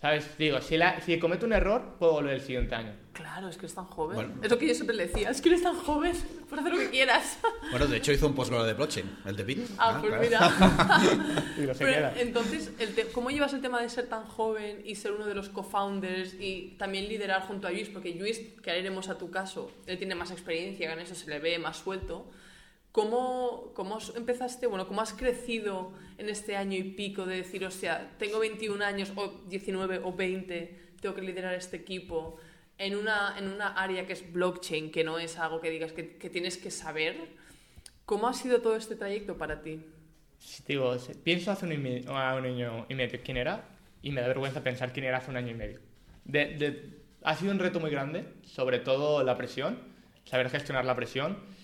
¿sabes? Digo, si, la- si cometo un error, puedo volver el siguiente año. Claro, es que eres tan joven. Bueno. Es lo que yo siempre le decía. Es que eres tan joven. Puedes hacer lo que quieras. Bueno, de hecho hizo un posgrado de blockchain, el de Bit. Ah, pues claro. mira. Se Pero, queda. entonces, el te- ¿cómo llevas el tema de ser tan joven y ser uno de los co-founders y también liderar junto a Luis? Porque Luis, que ahora iremos a tu caso, él tiene más experiencia, en eso se le ve más suelto. ¿Cómo, cómo empezaste, bueno, cómo has crecido en este año y pico de decir, o sea, tengo 21 años o 19 o 20, tengo que liderar este equipo en una, en una área que es blockchain, que no es algo que digas que, que tienes que saber? ¿Cómo ha sido todo este trayecto para ti? Si digo, pienso hace un, y me- a un año y medio quién era y me da vergüenza pensar quién era hace un año y medio. De- de- ha sido un reto muy grande, sobre todo la presión, saber gestionar la presión,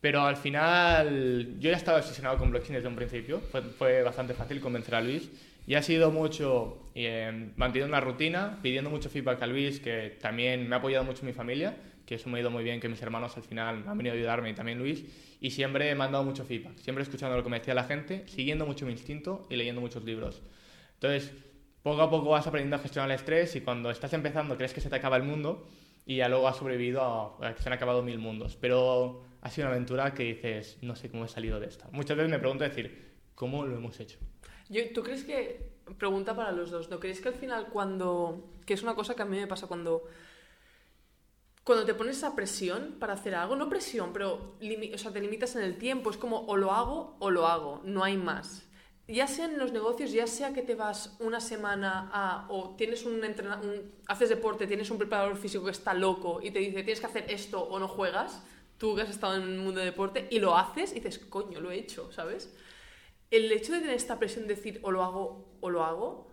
pero al final yo ya estaba obsesionado con blockchain desde un principio, fue, fue bastante fácil convencer a Luis y ha sido mucho eh, manteniendo una rutina, pidiendo mucho feedback a Luis, que también me ha apoyado mucho mi familia, que eso me ha ido muy bien, que mis hermanos al final han venido a ayudarme y también Luis, y siempre me han dado mucho feedback, siempre escuchando lo que me decía la gente, siguiendo mucho mi instinto y leyendo muchos libros. Entonces, poco a poco vas aprendiendo a gestionar el estrés y cuando estás empezando crees que se te acaba el mundo y ya luego has sobrevivido a, a que se han acabado mil mundos. Pero ha sido una aventura que dices, no sé cómo he salido de esta. Muchas veces me pregunto decir, ¿cómo lo hemos hecho? Yo, ¿Tú crees que, pregunta para los dos, ¿no crees que al final cuando, que es una cosa que a mí me pasa cuando, cuando te pones esa presión para hacer algo, no presión, pero limi- o sea, te limitas en el tiempo, es como o lo hago o lo hago, no hay más. Ya sea en los negocios, ya sea que te vas una semana a, o tienes un, un haces deporte, tienes un preparador físico que está loco y te dice tienes que hacer esto o no juegas, tú que has estado en el mundo de deporte y lo haces y dices, coño, lo he hecho, ¿sabes? el hecho de tener esta presión de decir o lo hago o lo hago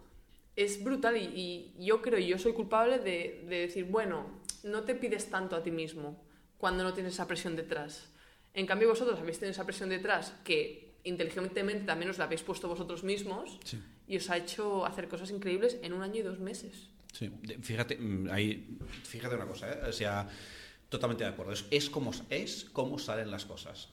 es brutal y, y yo creo, yo soy culpable de, de decir, bueno, no te pides tanto a ti mismo cuando no tienes esa presión detrás. En cambio vosotros habéis tenido esa presión detrás que inteligentemente también os la habéis puesto vosotros mismos Sí. y os ha hecho hacer cosas increíbles en un año y dos meses. Sí, fíjate, mm, ahí, fíjate una cosa, ¿eh? o sea, totalmente de acuerdo. Es, es como es como salen las cosas.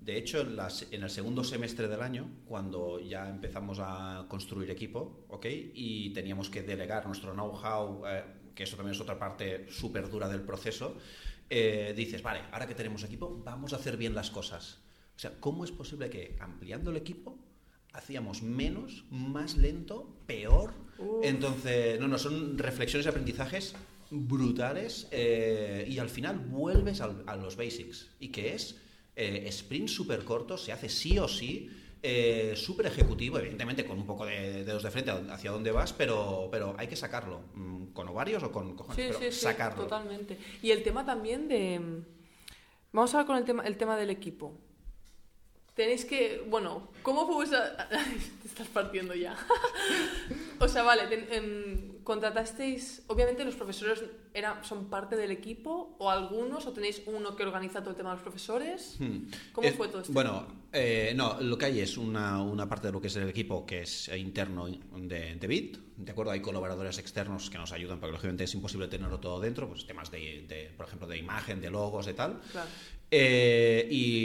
De hecho, en, las- en el segundo semestre del año, cuando ya empezamos a construir equipo, ¿ok? Y teníamos que delegar nuestro know-how, eh, que eso también es otra parte súper dura del proceso, eh, dices, vale, ahora que tenemos equipo, vamos a hacer bien las cosas. O sea, ¿cómo es posible que ampliando el equipo hacíamos menos, más lento, peor? Uh. Entonces, no, no, son reflexiones y aprendizajes brutales eh, y al final vuelves al- a los basics y que es eh, sprint súper corto, se hace sí o sí, eh, súper ejecutivo, evidentemente con un poco de dedos de frente hacia dónde vas, pero, pero hay que sacarlo, mm, con ovarios o con cojones, Sí, pero sí, sí, sacarlo. totalmente. Y el tema también de... Vamos a hablar con el tema, el tema del equipo. Tenéis que, bueno, ¿cómo fue esa... Te estás partiendo ya. o sea, vale, ten- em, contratasteis, obviamente los profesores eran, son parte del equipo o algunos, o tenéis uno que organiza todo el tema de los profesores. Hmm. ¿Cómo Eh, fue todo esto? Bueno, eh, no, lo que hay es una, una parte de lo que es el equipo que es interno de, de Bit, ¿de acuerdo? Hay colaboradores externos que nos ayudan, porque lógicamente es imposible tenerlo todo dentro, pues temas de, de, por ejemplo, de imagen, de logos, de tal. Claro. Eh, y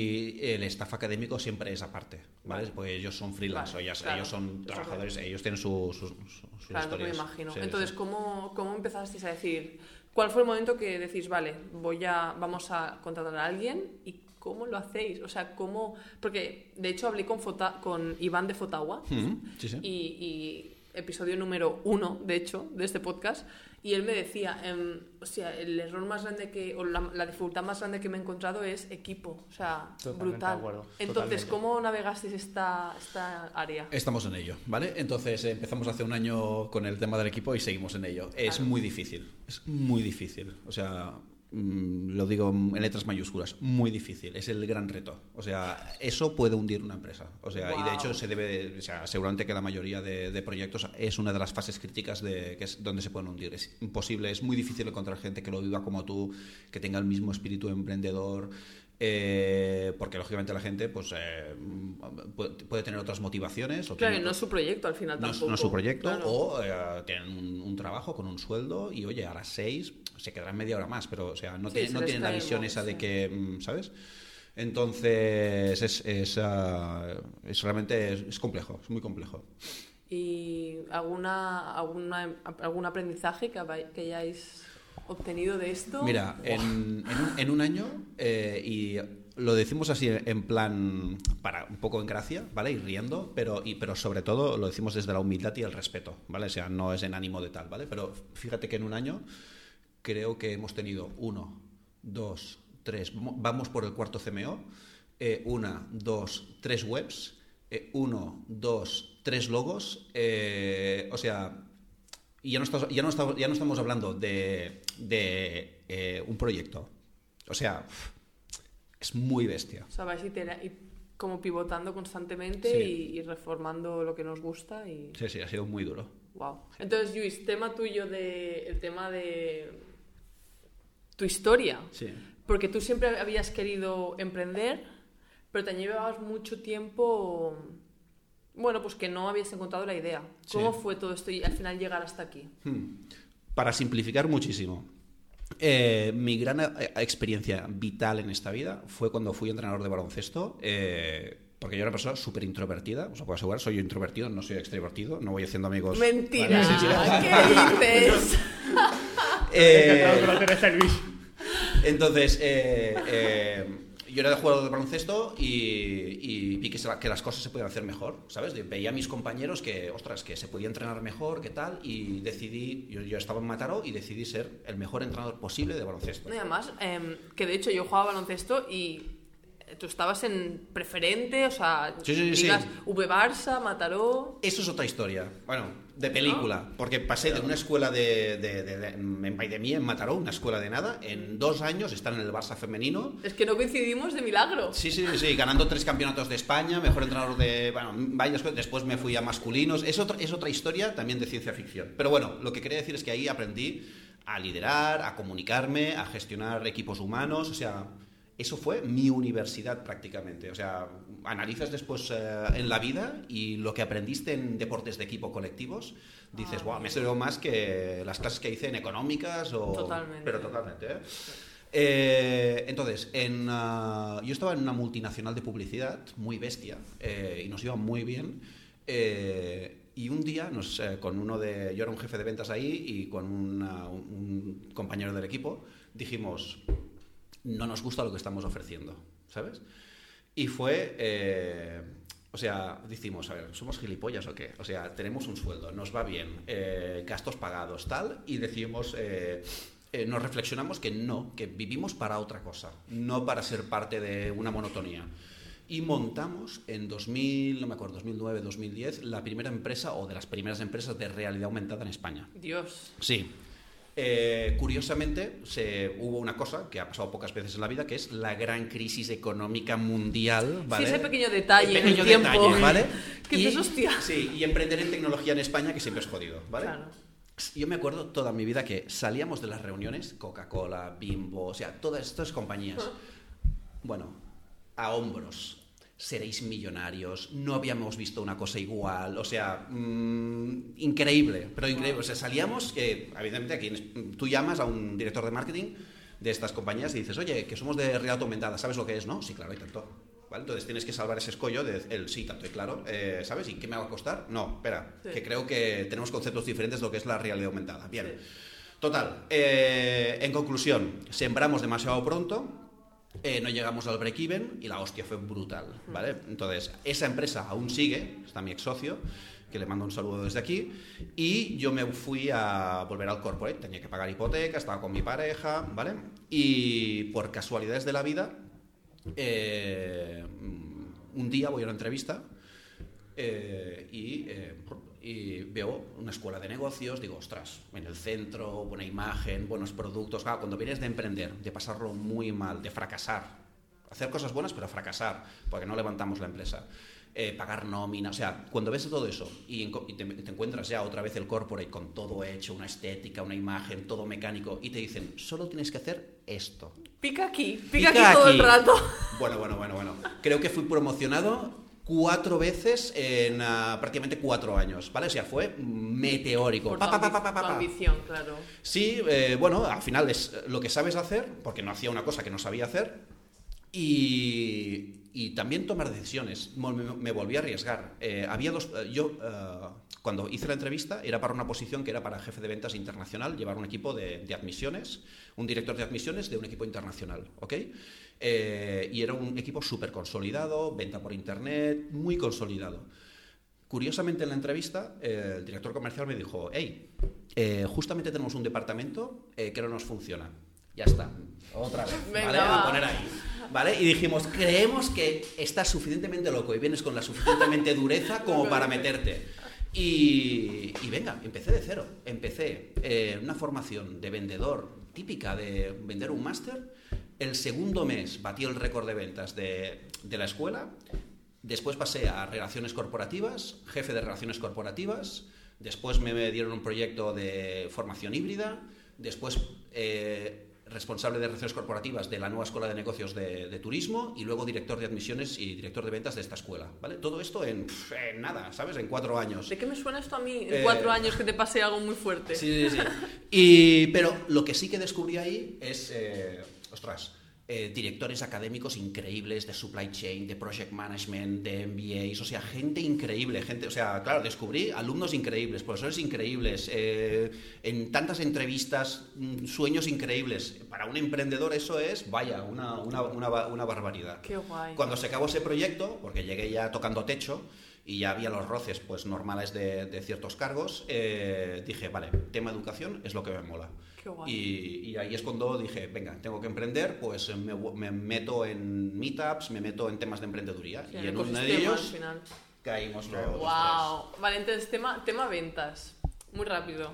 el staff académico siempre es aparte, ¿vale? Porque ellos son freelance, Vale, ellos, claro. ellos son trabajadores, ellos tienen su- sus- sus- sus Claro, me imagino. Sí, Entonces, sí. ¿cómo, ¿cómo empezasteis a decir? ¿Cuál fue el momento que decís, vale, voy a, vamos a contratar a alguien y cómo lo hacéis? O sea, ¿cómo...? Porque, de hecho, hablé con, Fota- con Iván de Fotagua Mm, sí, sí. y, y episodio número uno, de hecho, de este podcast, y él me decía, em, o sea, el error más grande que, o la, la dificultad más grande que me he encontrado es equipo, o sea, Totalmente brutal. acuerdo, Entonces, totalmente. ¿cómo navegasteis esta, esta área? Estamos en ello, ¿vale? Entonces eh, empezamos hace un año con el tema del equipo y seguimos en ello. Es Claro. muy difícil, es muy difícil. O sea, lo digo en letras mayúsculas, muy difícil. Es el gran reto. O sea, eso puede hundir una empresa. O sea, y de hecho se debe, o sea, seguramente que la mayoría de, de proyectos es una de las fases críticas de que es donde se pueden hundir. Es imposible, es muy difícil encontrar gente que lo viva como tú, que tenga el mismo espíritu emprendedor. Eh, porque lógicamente la gente pues eh, puede, tener otras motivaciones o Claro, tiene no es su proyecto al final no es, tampoco. no es su proyecto, Claro. o eh, tienen un, un trabajo con un sueldo y oye, a las seis se quedarán media hora más, pero o sea, no, Sí, tiene- se no les tienen la visión esa de que, mm, ¿sabes? Entonces es, es, ah, es realmente es, es complejo, es muy complejo. ¿Y alguna, alguna, algún aprendizaje que hayáis obtenido de esto? Mira, en, en un, en un año, eh, y lo decimos así en plan, para un poco en gracia, ¿vale? Y riendo, pero, y, pero sobre todo lo decimos desde la humildad y el respeto, ¿vale? O sea, no es en ánimo de tal, ¿vale? Pero fíjate que en un año creo que hemos tenido uno, dos, tres, mo- vamos por el cuarto CMO, eh, una, dos, tres webs, eh, uno, dos, tres logos, o sea, y ya no, estamos, ya no, estamos, ya no estamos hablando de, de, eh, un proyecto. O sea, es muy bestia. O sea, vais como pivotando constantemente Sí. y, y reformando lo que nos gusta y... Sí, sí, ha sido muy duro. Wow. Entonces, Luis, tema tuyo de... El tema de... Tu historia. Sí. Porque tú siempre habías querido emprender, pero te llevabas mucho tiempo... Bueno, pues que no habías encontrado la idea. ¿Cómo Sí. fue todo esto y al final llegar hasta aquí? Hmm. Para simplificar muchísimo, eh, mi gran eh, experiencia vital en esta vida fue cuando fui entrenador de baloncesto. eh, porque yo era una persona súper introvertida, os lo puedo asegurar, soy introvertido, no soy extrovertido, no voy haciendo amigos. Mentira. Vale, sí, sí. ¿Qué dices? Eh. Entonces, eh, eh, yo era jugador de baloncesto y, vi que, las cosas se podían hacer mejor, ¿sabes? De- Veía a mis compañeros que, ostras, que se podía entrenar mejor, que tal, y decidí, yo, yo estaba en Mataró y decidí ser el mejor entrenador posible de baloncesto. Y además, em, que de hecho yo jugaba baloncesto y tú estabas en preferente, o sea, Sí, sí, sí, digas sí. V Barça, Mataró. Eso es otra historia, bueno, de película, porque pasé de una escuela de, de, de- de- en Paidemí, en Mataró, una escuela de nada, en dos años estar en el Barça femenino, Es que no coincidimos de milagro. Sí, sí, sí, ganando tres campeonatos de España, mejor entrenador de. Bueno, varias cosas. Después me fui a masculinos. Es otra, es otra historia también de ciencia ficción. Pero bueno, lo que quería decir es que ahí aprendí a liderar, a comunicarme, a gestionar equipos humanos. O sea, eso fue mi universidad prácticamente. O sea, analizas después eh, en la vida y lo que aprendiste en deportes de equipo colectivos, dices, Ah. wow, me sirvió más que las clases que hice en económicas o. Totalmente. Pero totalmente, ¿eh? Eh, entonces, en, ah, yo estaba en una multinacional de publicidad muy bestia eh, y nos iba muy bien. y un día, nos, con uno de. Yo era un jefe de ventas ahí y con una- un, un compañero del equipo dijimos: No nos gusta lo que estamos ofreciendo, ¿sabes? Y fue. eh, o sea, decimos, a ver, ¿somos gilipollas o qué? O sea, tenemos un sueldo, nos va bien, eh, gastos pagados, tal, y decimos, eh, eh, nos reflexionamos que no, que vivimos para otra cosa, no para ser parte de una monotonía. Y montamos en 2000, no me acuerdo, 2009, 2010, la primera empresa o de las primeras empresas de realidad aumentada en España. Dios. Sí. Eh, curiosamente, se, hubo una cosa que ha pasado pocas veces en la vida, que es la gran crisis económica mundial. ¿vale? Sí, ese pequeño detalle El pequeño detalle, ¿vale? Que y, hostia. Sí, y emprender en tecnología en España, que siempre es jodido, ¿vale? Claro. Yo me acuerdo toda mi vida que salíamos de las reuniones, Coca-Cola, Bimbo, o sea, todas estas compañías, bueno, a hombros. Seréis millonarios, no habíamos visto una cosa igual, o sea, mm, increíble, pero increíble. O sea, salíamos, que evidentemente aquí tú llamas a un director de marketing de estas compañías y dices, oye, que somos de realidad aumentada, ¿sabes lo que es? No, sí, claro, y tanto. ¿Vale? Entonces tienes que salvar ese escollo de el sí, tanto y claro, eh, ¿sabes? ¿Y qué me va a costar? No, espera, Sí. que creo que tenemos conceptos diferentes de lo que es la realidad aumentada. Bien. Sí. Total, eh, en conclusión, sembramos demasiado pronto, eh, no llegamos al break-even y la hostia fue brutal, ¿vale? Entonces, esa empresa aún sigue, está mi ex socio, que le mando un saludo desde aquí, y yo me fui a volver al corporate, tenía que pagar hipoteca, estaba con mi pareja, ¿vale? Y por casualidades de la vida, eh, un día voy a una entrevista eh, y, y veo una escuela de negocios, digo, ostras, en el centro, buena imagen, buenos productos. Claro, cuando vienes de emprender, de pasarlo muy mal, de fracasar, hacer cosas buenas, pero fracasar, porque no levantamos la empresa. eh, pagar nómina, o sea, cuando ves todo eso y, y te, te encuentras ya otra vez el corporate con todo hecho, una estética, una imagen, todo mecánico, y te dicen, solo tienes que hacer esto. Pica aquí, pica, Pica aquí todo el aquí. rato. Bueno, bueno, bueno, bueno. Creo que fui promocionado cuatro veces en ah, prácticamente cuatro años, ¿vale? O sea, fue meteórico. Por tu, pa, pa, pa, tu ambición, claro. Sí, eh, bueno, al final es lo que sabes hacer, porque no hacía una cosa que no sabía hacer, y, y también tomar decisiones. Me, me volví a arriesgar. Eh, había dos. eh, yo, eh, cuando hice la entrevista, era para una posición que era para jefe de ventas internacional, llevar un equipo de, de admisiones, un director de admisiones de un equipo internacional, ¿ok? Eh, y era un equipo súper consolidado, venta por internet, muy consolidado. Curiosamente en la entrevista, eh, el director comercial me dijo, hey, eh, justamente tenemos un departamento que no nos funciona. Ya está, otra vez, Venga, ¿vale? A poner ahí. ¿Vale? Y dijimos, creemos que estás suficientemente loco y vienes con la suficientemente dureza como para meterte. Y, y venga, empecé de cero. Empecé eh, una formación de vendedor típica de vender un máster. El segundo mes batí el récord de ventas de, de la escuela. Después pasé a relaciones corporativas, jefe de relaciones corporativas. Después me dieron un proyecto de formación híbrida. Después eh, responsable de relaciones corporativas de la nueva escuela de negocios de, de turismo y luego director de admisiones y director de ventas de esta escuela. ¿vale? Todo esto en, nada, ¿sabes? En cuatro años. ¿De qué me suena esto a mí en Eh, cuatro años que te pase algo muy fuerte? Sí, sí, sí. Y, pero lo que sí que descubrí ahí es, eh, ostras, eh, directores académicos increíbles de supply chain, de project management, de MBAs, o sea, gente increíble, gente, o sea, claro, descubrí alumnos increíbles, profesores increíbles, eh, en tantas entrevistas, mm, sueños increíbles. Para un emprendedor eso es, vaya, una, una, una, ba- una barbaridad. Qué guay. Cuando se acabó ese proyecto, porque llegué ya tocando techo y ya había los roces pues normales de, de ciertos cargos, eh, dije, vale, tema educación es lo que me mola. Y, y ahí es cuando dije, venga, tengo que emprender, pues eh, me, me meto en meetups, me meto en temas de emprendeduría. Sí, y en uno de ellos caímos los, los Wow. Vale, entonces tema, tema ventas. Muy rápido.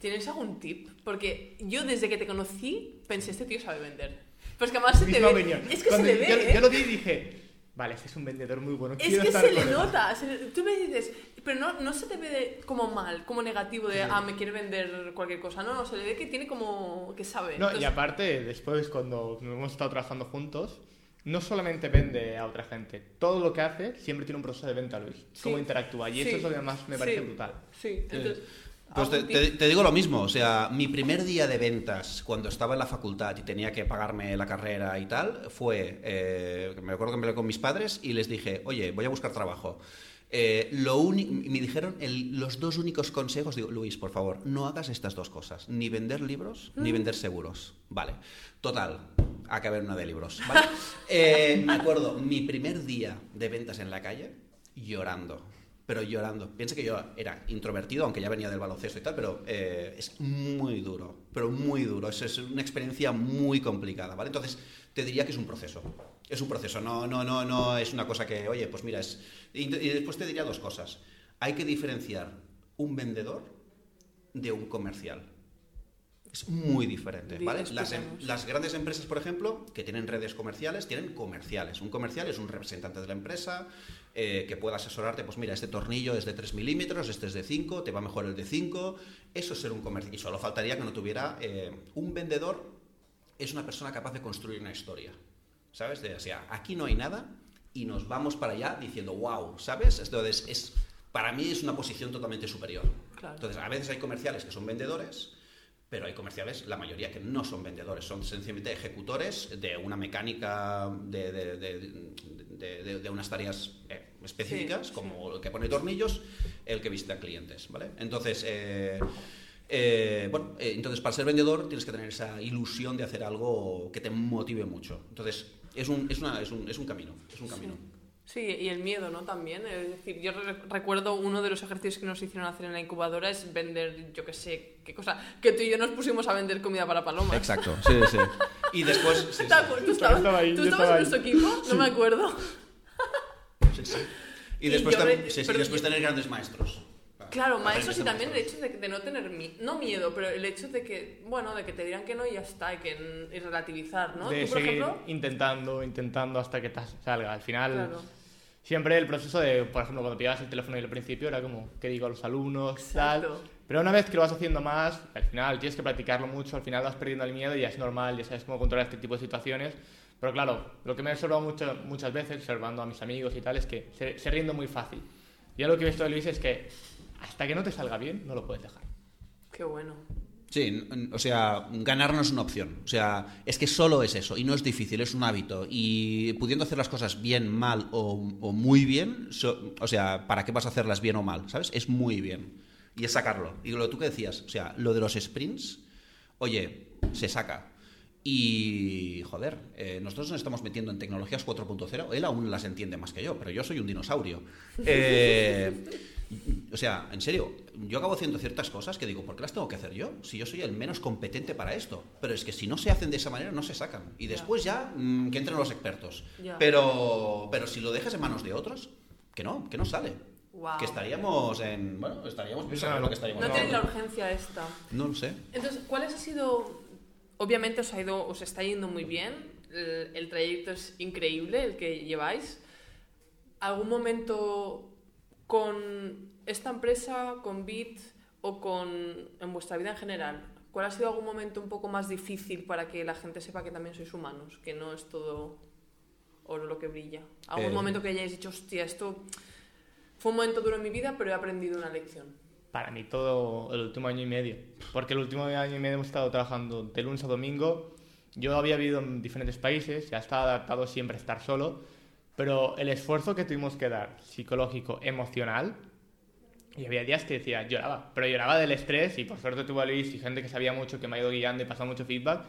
¿Tienes algún tip? Porque yo desde que te conocí pensé, este tío sabe vender. Pues que además se te ve. Es que Cuando se le ve. yo, ¿eh? yo lo vi y dije, vale, este es un vendedor muy bueno. Es quiero que estar se le con él". nota. se le- tú me dices, pero no, no se te ve de- como mal, como negativo de, Sí. ah, me quiere vender cualquier cosa. No, no, se le ve que tiene como. que sabe. No, y Entonces, aparte, después cuando hemos estado trabajando juntos, no solamente vende a otra gente, todo lo que hace siempre tiene un proceso de venta, Luis. Sí. Cómo interactúa. Y Sí. eso es lo que más me parece brutal. Sí, entonces. Pues te, digo lo mismo, o sea, mi primer día de ventas cuando estaba en la facultad y tenía que pagarme la carrera y tal, fue, eh, me acuerdo que me con mis padres y les dije, oye, voy a buscar trabajo. Eh, lo me dijeron el- los dos únicos consejos, digo, Luis, por favor, no hagas estas dos cosas, ni vender libros ni vender seguros. Vale, total, acabé en una de libros. ¿vale? Eh, me acuerdo, mi primer día de ventas en la calle, llorando pero llorando. Piensa que yo era introvertido, aunque ya venía del baloncesto y tal, pero eh, es muy duro, pero muy duro. Es, es una experiencia muy complicada, ¿vale? Entonces, te diría que es un proceso. Es un proceso, no, no, no, no es una cosa que, oye, pues mira, es... Y, y después te diría dos cosas. Hay que diferenciar un vendedor de un comercial. Es muy diferente, ¿vale? Las, em- las grandes empresas, por ejemplo, que tienen redes comerciales, tienen comerciales. Un comercial es un representante de la empresa eh, que pueda asesorarte, pues mira, este tornillo es de 3 milímetros, este es de 5, te va mejor el de 5. Eso es ser un comercial. Y solo faltaría que no tuviera eh, un vendedor, es una persona capaz de construir una historia. ¿Sabes? De, o sea, aquí no hay nada y nos vamos para allá diciendo, wow, ¿sabes? Entonces, es, para mí es una posición totalmente superior. Claro. Entonces, a veces hay comerciales que son vendedores, pero hay comerciales, la mayoría que no son vendedores, son sencillamente ejecutores de una mecánica, de- de unas tareas eh, específicas, Sí, como el que pone tornillos, el que visita clientes, ¿vale? Entonces, eh, eh, bueno, eh, entonces para ser vendedor tienes que tener esa ilusión de hacer algo que te motive mucho. Entonces, es un, es una- es un, es un camino, es un camino. Sí, y el miedo, ¿no? También. Es decir, yo re- recuerdo uno de los ejercicios que nos hicieron hacer en la incubadora es vender, yo qué sé, qué cosa. Que tú y yo nos pusimos a vender comida para palomas. Exacto, sí, sí. Y después... sí. ¿Tú estabas, estaba ahí, ¿tú estabas estaba en nuestro equipo? No me acuerdo. Sí, sí. Y Y después, yo tam- re- sí, sí, después yo- tener grandes maestros. Claro, maestros y también el hecho de, de no tener miedo, no miedo, pero el hecho de que, bueno, de que te dirán que no y ya está, y que y relativizar, ¿no? de Tú, por seguir ejemplo, intentando, intentando hasta que te salga. Al final, claro, siempre el proceso de, por ejemplo, cuando pillabas el teléfono y al principio era como, ¿qué digo a los alumnos? Tal. exacto. Pero una vez que lo vas haciendo más, al final tienes que practicarlo mucho, al final vas perdiendo el miedo y ya es normal, ya sabes cómo controlar este tipo de situaciones. Pero claro, lo que me he observado mucho, muchas veces, observando a mis amigos y tal, es que se, se rinden muy fácil. Ya lo que he visto de Luis es que hasta que no te salga bien, no lo puedes dejar. Qué bueno. Sí, o sea, ganar no es una opción. O sea, es que solo es eso y no es difícil, es un hábito. Y pudiendo hacer las cosas bien, mal o, o muy bien, so- o sea, ¿para qué vas a hacerlas bien o mal? ¿Sabes? Es muy bien. Y es sacarlo. Y lo que tú que decías, o sea, lo de los sprints, oye, se saca. Y, joder, eh, nosotros nos estamos metiendo en tecnologías 4.0. Él aún las entiende más que yo, pero yo soy un dinosaurio. Eh, o sea, en serio, yo acabo haciendo ciertas cosas que digo, ¿por qué las tengo que hacer yo? Si yo soy el menos competente para esto. Pero es que si no se hacen de esa manera, no se sacan. Y después ya, mm, que entren los expertos. Pero, pero si lo dejas en manos de otros, que no, que no sale. Wow. Que estaríamos en. Bueno, estaríamos. Ver lo que estaríamos No No, tenéis la urgencia esta. No lo sé. Entonces, ¿cuáles ha sido...? Obviamente os, ha ido, os está yendo muy bien, el, el trayecto es increíble el que lleváis. ¿Algún momento con esta empresa, con Bit o con en vuestra vida en general? ¿Cuál ha sido algún momento un poco más difícil para que la gente sepa que también sois humanos, que no es todo oro lo que brilla? ¿Algún Eh. momento que hayáis dicho, hostia, esto fue un momento duro en mi vida, pero he aprendido una lección? Para mí todo el último año y medio. Porque el último año y medio hemos estado trabajando de lunes a domingo. Yo había vivido en diferentes países, ya estaba adaptado siempre a estar solo, pero el esfuerzo que tuvimos que dar, psicológico, emocional, y había días que decía, lloraba, pero lloraba del estrés y por suerte tuve a Luis y gente que sabía mucho, que me ha ido guiando y pasado mucho feedback,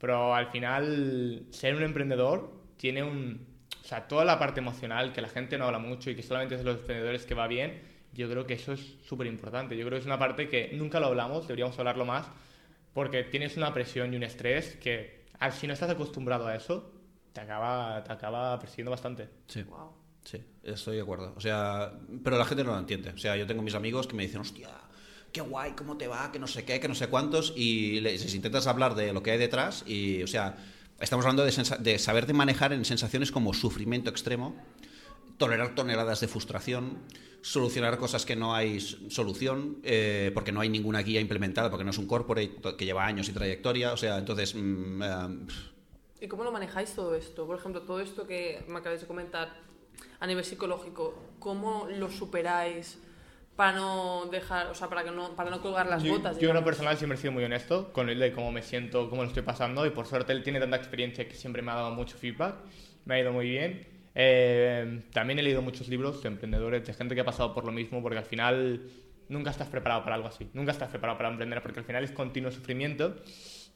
pero al final ser un emprendedor tiene un... O sea, toda la parte emocional que la gente no habla mucho y que solamente es de los emprendedores que va bien, yo creo que eso es súper importante. Yo creo que es una parte que nunca lo hablamos, deberíamos hablarlo más, porque tienes una presión y un estrés que si no estás acostumbrado a eso, te acaba, te acaba persiguiendo bastante. Sí. Wow. Sí, estoy de acuerdo. O sea, pero la gente no lo entiende. O sea, yo tengo mis amigos que me dicen, hostia, qué guay, cómo te va, que no sé qué, que no sé cuántos, y les, intentas hablar de lo que hay detrás, y, o sea, estamos hablando de, de saber de manejar en sensaciones como sufrimiento extremo, tolerar toneladas de frustración, solucionar cosas que no hay solución, eh, porque no hay ninguna guía implementada, porque no es un corporate que lleva años y trayectoria, o sea, entonces... mm, eh, ¿Y cómo lo manejáis todo esto? Por ejemplo, todo esto que me acabáis de comentar a nivel psicológico, ¿cómo lo superáis para no dejar, o sea, para que no, para no colgar las Yo, botas? yo en lo digamos? personal siempre he sido muy honesto con él de cómo me siento, cómo lo estoy pasando y por suerte él tiene tanta experiencia que siempre me ha dado mucho feedback, me ha ido muy bien. Eh, también he leído muchos libros de emprendedores, de gente que ha pasado por lo mismo, porque al final nunca estás preparado para algo así, nunca estás preparado para emprender, porque al final es continuo sufrimiento.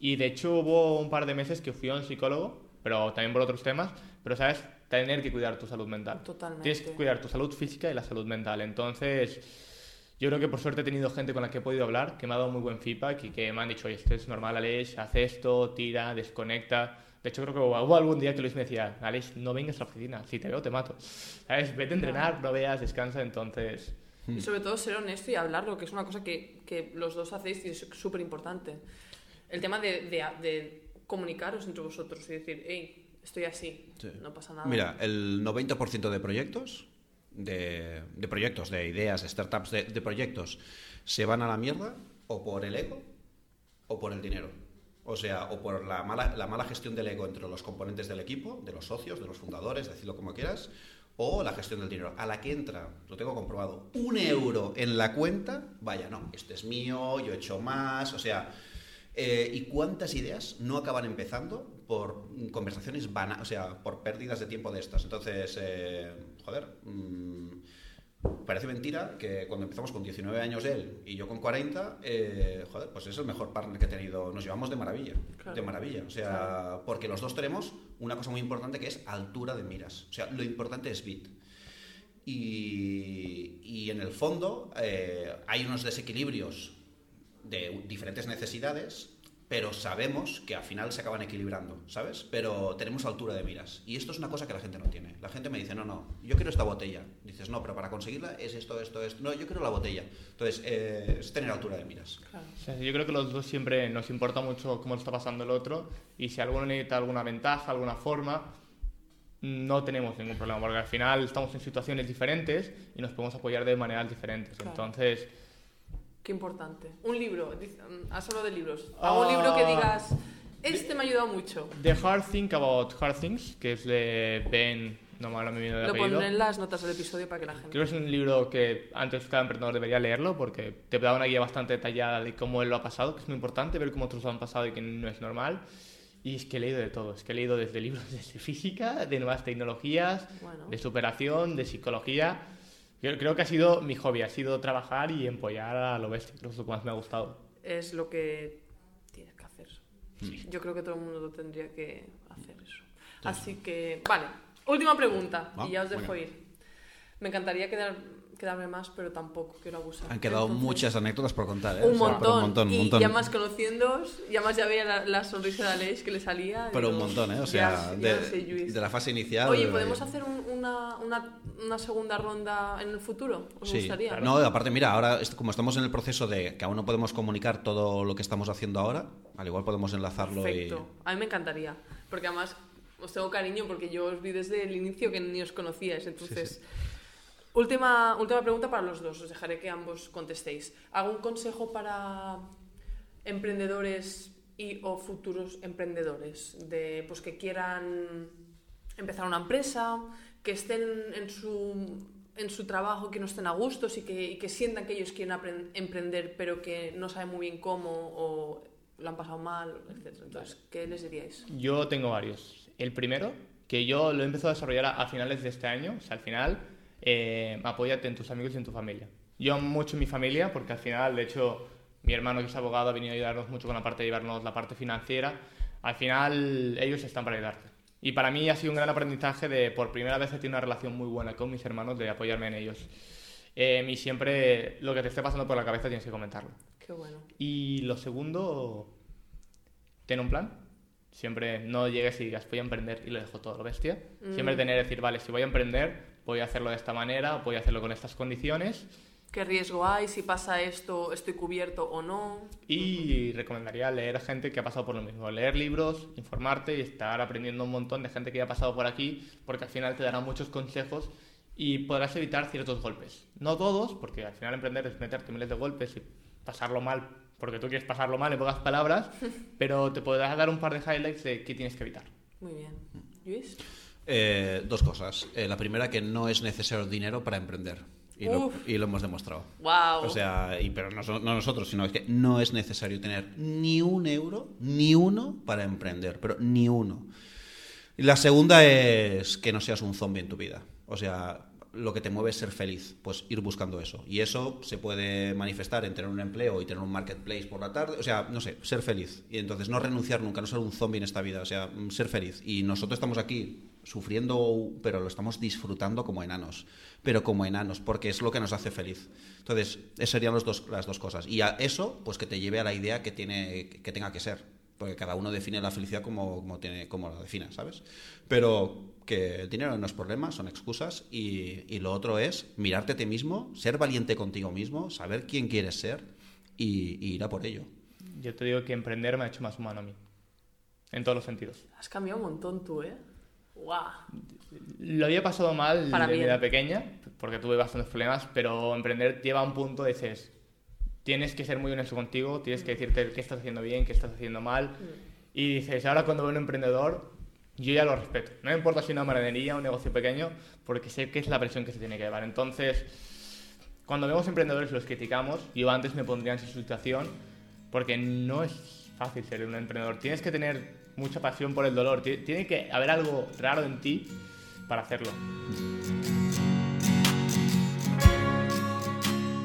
Y de hecho hubo un par de meses que fui a un psicólogo, pero también por otros temas, pero sabes, tener que cuidar tu salud mental. Totalmente. Tienes que cuidar tu salud física y la salud mental. Entonces, yo creo que por suerte he tenido gente con la que he podido hablar, que me ha dado muy buen feedback y que me han dicho, oye, esto es normal, Alex, haz esto, tira, desconecta. De hecho, creo que hubo algún día que Luis me decía, Alex, no vengas a la oficina, si te veo te mato. ¿Sabes? Vete a entrenar, no veas, descansa, entonces... Y sobre todo ser honesto y hablarlo, que es una cosa que, que los dos hacéis y es súper importante. el tema de, de, de comunicaros entre vosotros y decir, hey, estoy así, Sí. no pasa nada. Mira, el 90% de proyectos, de, de proyectos, de ideas, de startups, de, de proyectos, se van a la mierda o por el ego o por el dinero. O sea, o por la mala, la mala gestión del ego entre los componentes del equipo, de los socios, de los fundadores, decirlo como quieras, o la gestión del dinero. A la que entra, lo tengo comprobado, un euro en la cuenta, vaya, no, este es mío, yo he hecho más, o sea, eh, ¿Y cuántas ideas no acaban empezando por conversaciones vanas, o sea, por pérdidas de tiempo de estas? Entonces, eh, joder, mm, parece mentira que cuando empezamos con 19 años él y yo con 40, eh, joder, pues es el mejor partner que he tenido. Nos llevamos de maravilla, Claro. de maravilla. O sea, porque los dos tenemos una cosa muy importante que es altura de miras. O sea, lo importante es bit. Y, y en el fondo eh, hay unos desequilibrios de diferentes necesidades, pero sabemos que al final se acaban equilibrando, ¿sabes? Pero tenemos altura de miras. Y esto es una cosa que la gente no tiene. La gente me dice, no, no, yo quiero esta botella. Dices, no, pero para conseguirla es esto, esto, esto. No, yo quiero la botella. Entonces, eh, es tener altura de miras. Claro. O sea, yo creo que los dos siempre nos importa mucho cómo está pasando el otro y si alguno necesita alguna ventaja, alguna forma, no tenemos ningún problema porque al final estamos en situaciones diferentes y nos podemos apoyar de maneras diferentes. Claro. Entonces, Qué importante. Un libro, mm, has hablado de libros. Ah. ¿Algún libro que digas, este me ha ayudado mucho? The Hard Thing About Hard Things, que es de Ben, no me me viene el Lo apellido. pondré en las notas del episodio para que la gente... Creo que es un libro que antes cada emprendedor debería leerlo porque te da una guía bastante detallada de cómo él lo ha pasado, que es muy importante ver cómo otros lo han pasado y que no es normal. Y es que he leído de todo, es que he leído desde libros desde física, de nuevas tecnologías, Bueno. de superación, de psicología. Creo, creo que ha sido mi hobby, ha sido trabajar y empollar a lo bestia, creo que es lo que más me ha gustado. Es lo que tienes que hacer. Yo creo que todo el mundo lo tendría que hacer eso. Así que, vale, última pregunta Va, y ya os dejo venga. ir. Me encantaría quedar, quedarme más, pero tampoco quiero abusar. Han quedado Entonces, muchas anécdotas por contar, ¿eh? Un O sea, montón. un montón, un y montón. ya más conociéndoos, ya más ya veía la, la sonrisa de Aleix que le salía. Pero un montón, ¿eh? O ya- sea, ya de, sé, Lluís. de la fase inicial... Oye, ¿podemos hacer un- una, una, una segunda ronda en el futuro? ¿Os Sí, gustaría? no, aparte, mira, ahora como estamos en el proceso de que aún no podemos comunicar todo lo que estamos haciendo ahora, al igual podemos enlazarlo Perfecto. A mí me encantaría. Porque además os tengo cariño porque yo os vi desde el inicio que ni os conocíais. Entonces, última, última pregunta para los dos. Os dejaré que ambos contestéis. ¿Algún consejo para emprendedores y o futuros emprendedores? De, pues, que quieran empezar una empresa, que estén en su, en su trabajo, que no estén a gustos y que, y que sientan que ellos quieren emprender, pero que no saben muy bien cómo o lo han pasado mal, etc. Entonces, ¿qué les diríais? Yo tengo varios. El primero, que yo lo he empezado a desarrollar a, a finales de este año, o sea, al final, eh, apóyate en tus amigos y en tu familia. Yo mucho en mi familia porque al final, de hecho, mi hermano que es abogado ha venido a ayudarnos mucho con la parte de llevarnos la parte financiera. Al final, ellos están para ayudarte. Y para mí ha sido un gran aprendizaje de, por primera vez, he tenido una relación muy buena con mis hermanos de apoyarme en ellos. Eh, y siempre lo que te esté pasando por la cabeza tienes que comentarlo. Qué bueno. Y lo segundo, ten un plan. Siempre no llegues y digas, voy a emprender y lo dejo todo lo bestia. Siempre Mm. tener, decir, vale, si voy a emprender, voy a hacerlo de esta manera, voy a hacerlo con estas condiciones. ¿Qué riesgo hay? Si pasa esto, ¿estoy cubierto o no? Y recomendaría leer gente que ha pasado por lo mismo. Leer libros, informarte y estar aprendiendo un montón de gente que ya ha pasado por aquí, porque al final te dará muchos consejos y podrás evitar ciertos golpes. No todos, porque al final emprender es meterte miles de golpes y pasarlo mal, porque tú quieres pasarlo mal en pocas palabras, pero te podrás dar un par de highlights de qué tienes que evitar. Muy bien. ¿Luis? Eh, dos cosas. Eh, la primera, que no es necesario dinero para emprender. Y lo, Uf. y lo hemos demostrado. ¡Wow! O sea, y, pero no, so- no nosotros, sino es que no es necesario tener ni un euro, ni uno para emprender, pero ni uno. Y la segunda es que no seas un zombie en tu vida. O sea, lo que te mueve es ser feliz, pues ir buscando eso. Y eso se puede manifestar en tener un empleo y tener un marketplace por la tarde. O sea, no sé, ser feliz. Y entonces no renunciar nunca, no ser un zombie en esta vida. O sea, ser feliz. Y nosotros estamos aquí sufriendo, pero lo estamos disfrutando como enanos. Pero como enanos, porque es lo que nos hace feliz. Entonces, esas serían los dos, las dos cosas. Y a eso, pues que te lleve a la idea que, tiene, que tenga que ser. Porque cada uno define la felicidad como, como, tiene, como la defina, ¿sabes? Pero que el dinero no es problema, son excusas. Y, y lo otro es mirarte a ti mismo, ser valiente contigo mismo, saber quién quieres ser y, y ir a por ello. yo te digo que emprender me ha hecho más humano a mí. En todos los sentidos. Has cambiado un montón tú, ¿eh? Lo había pasado mal Para de mi bien. edad pequeña, porque tuve bastantes problemas, pero emprender lleva a un punto de dices, tienes que ser muy honesto contigo, tienes que decirte qué estás haciendo bien, qué estás haciendo mal. Y dices, ahora cuando veo un emprendedor, yo ya lo respeto. No me importa si es una maradería, un negocio pequeño, porque sé que es la presión que se tiene que llevar. Entonces, cuando vemos emprendedores y los criticamos, yo antes me pondría en su situación, porque no es fácil ser un emprendedor. Tienes que tener mucha pasión por el dolor, Ti- tiene que haber algo raro en ti para hacerlo.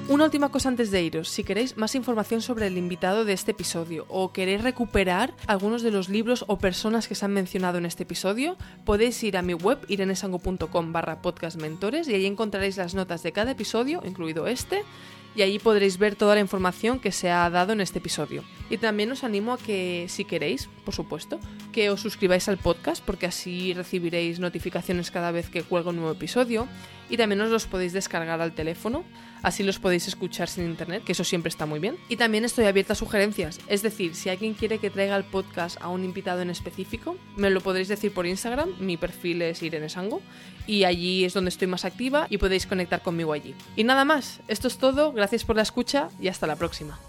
Una última cosa antes de iros. Si queréis más información sobre el invitado de este episodio o queréis recuperar algunos de los libros o personas que se han mencionado en este episodio, podéis ir a mi web irenesango.com barra y ahí encontraréis las notas de cada episodio, incluido este, y allí podréis ver toda la información que se ha dado en este episodio. Y también os animo a que, si queréis, por supuesto, que os suscribáis al podcast porque así recibiréis notificaciones cada vez que cuelgo un nuevo episodio y también os los podéis descargar al teléfono, así los podéis escuchar sin internet, que eso siempre está muy bien. Y también estoy abierta a sugerencias, es decir, si alguien quiere que traiga el podcast a un invitado en específico, me lo podréis decir por Instagram, mi perfil es Irene Sango, y allí es donde estoy más activa y podéis conectar conmigo allí. Y nada más, esto es todo, gracias por la escucha y hasta la próxima.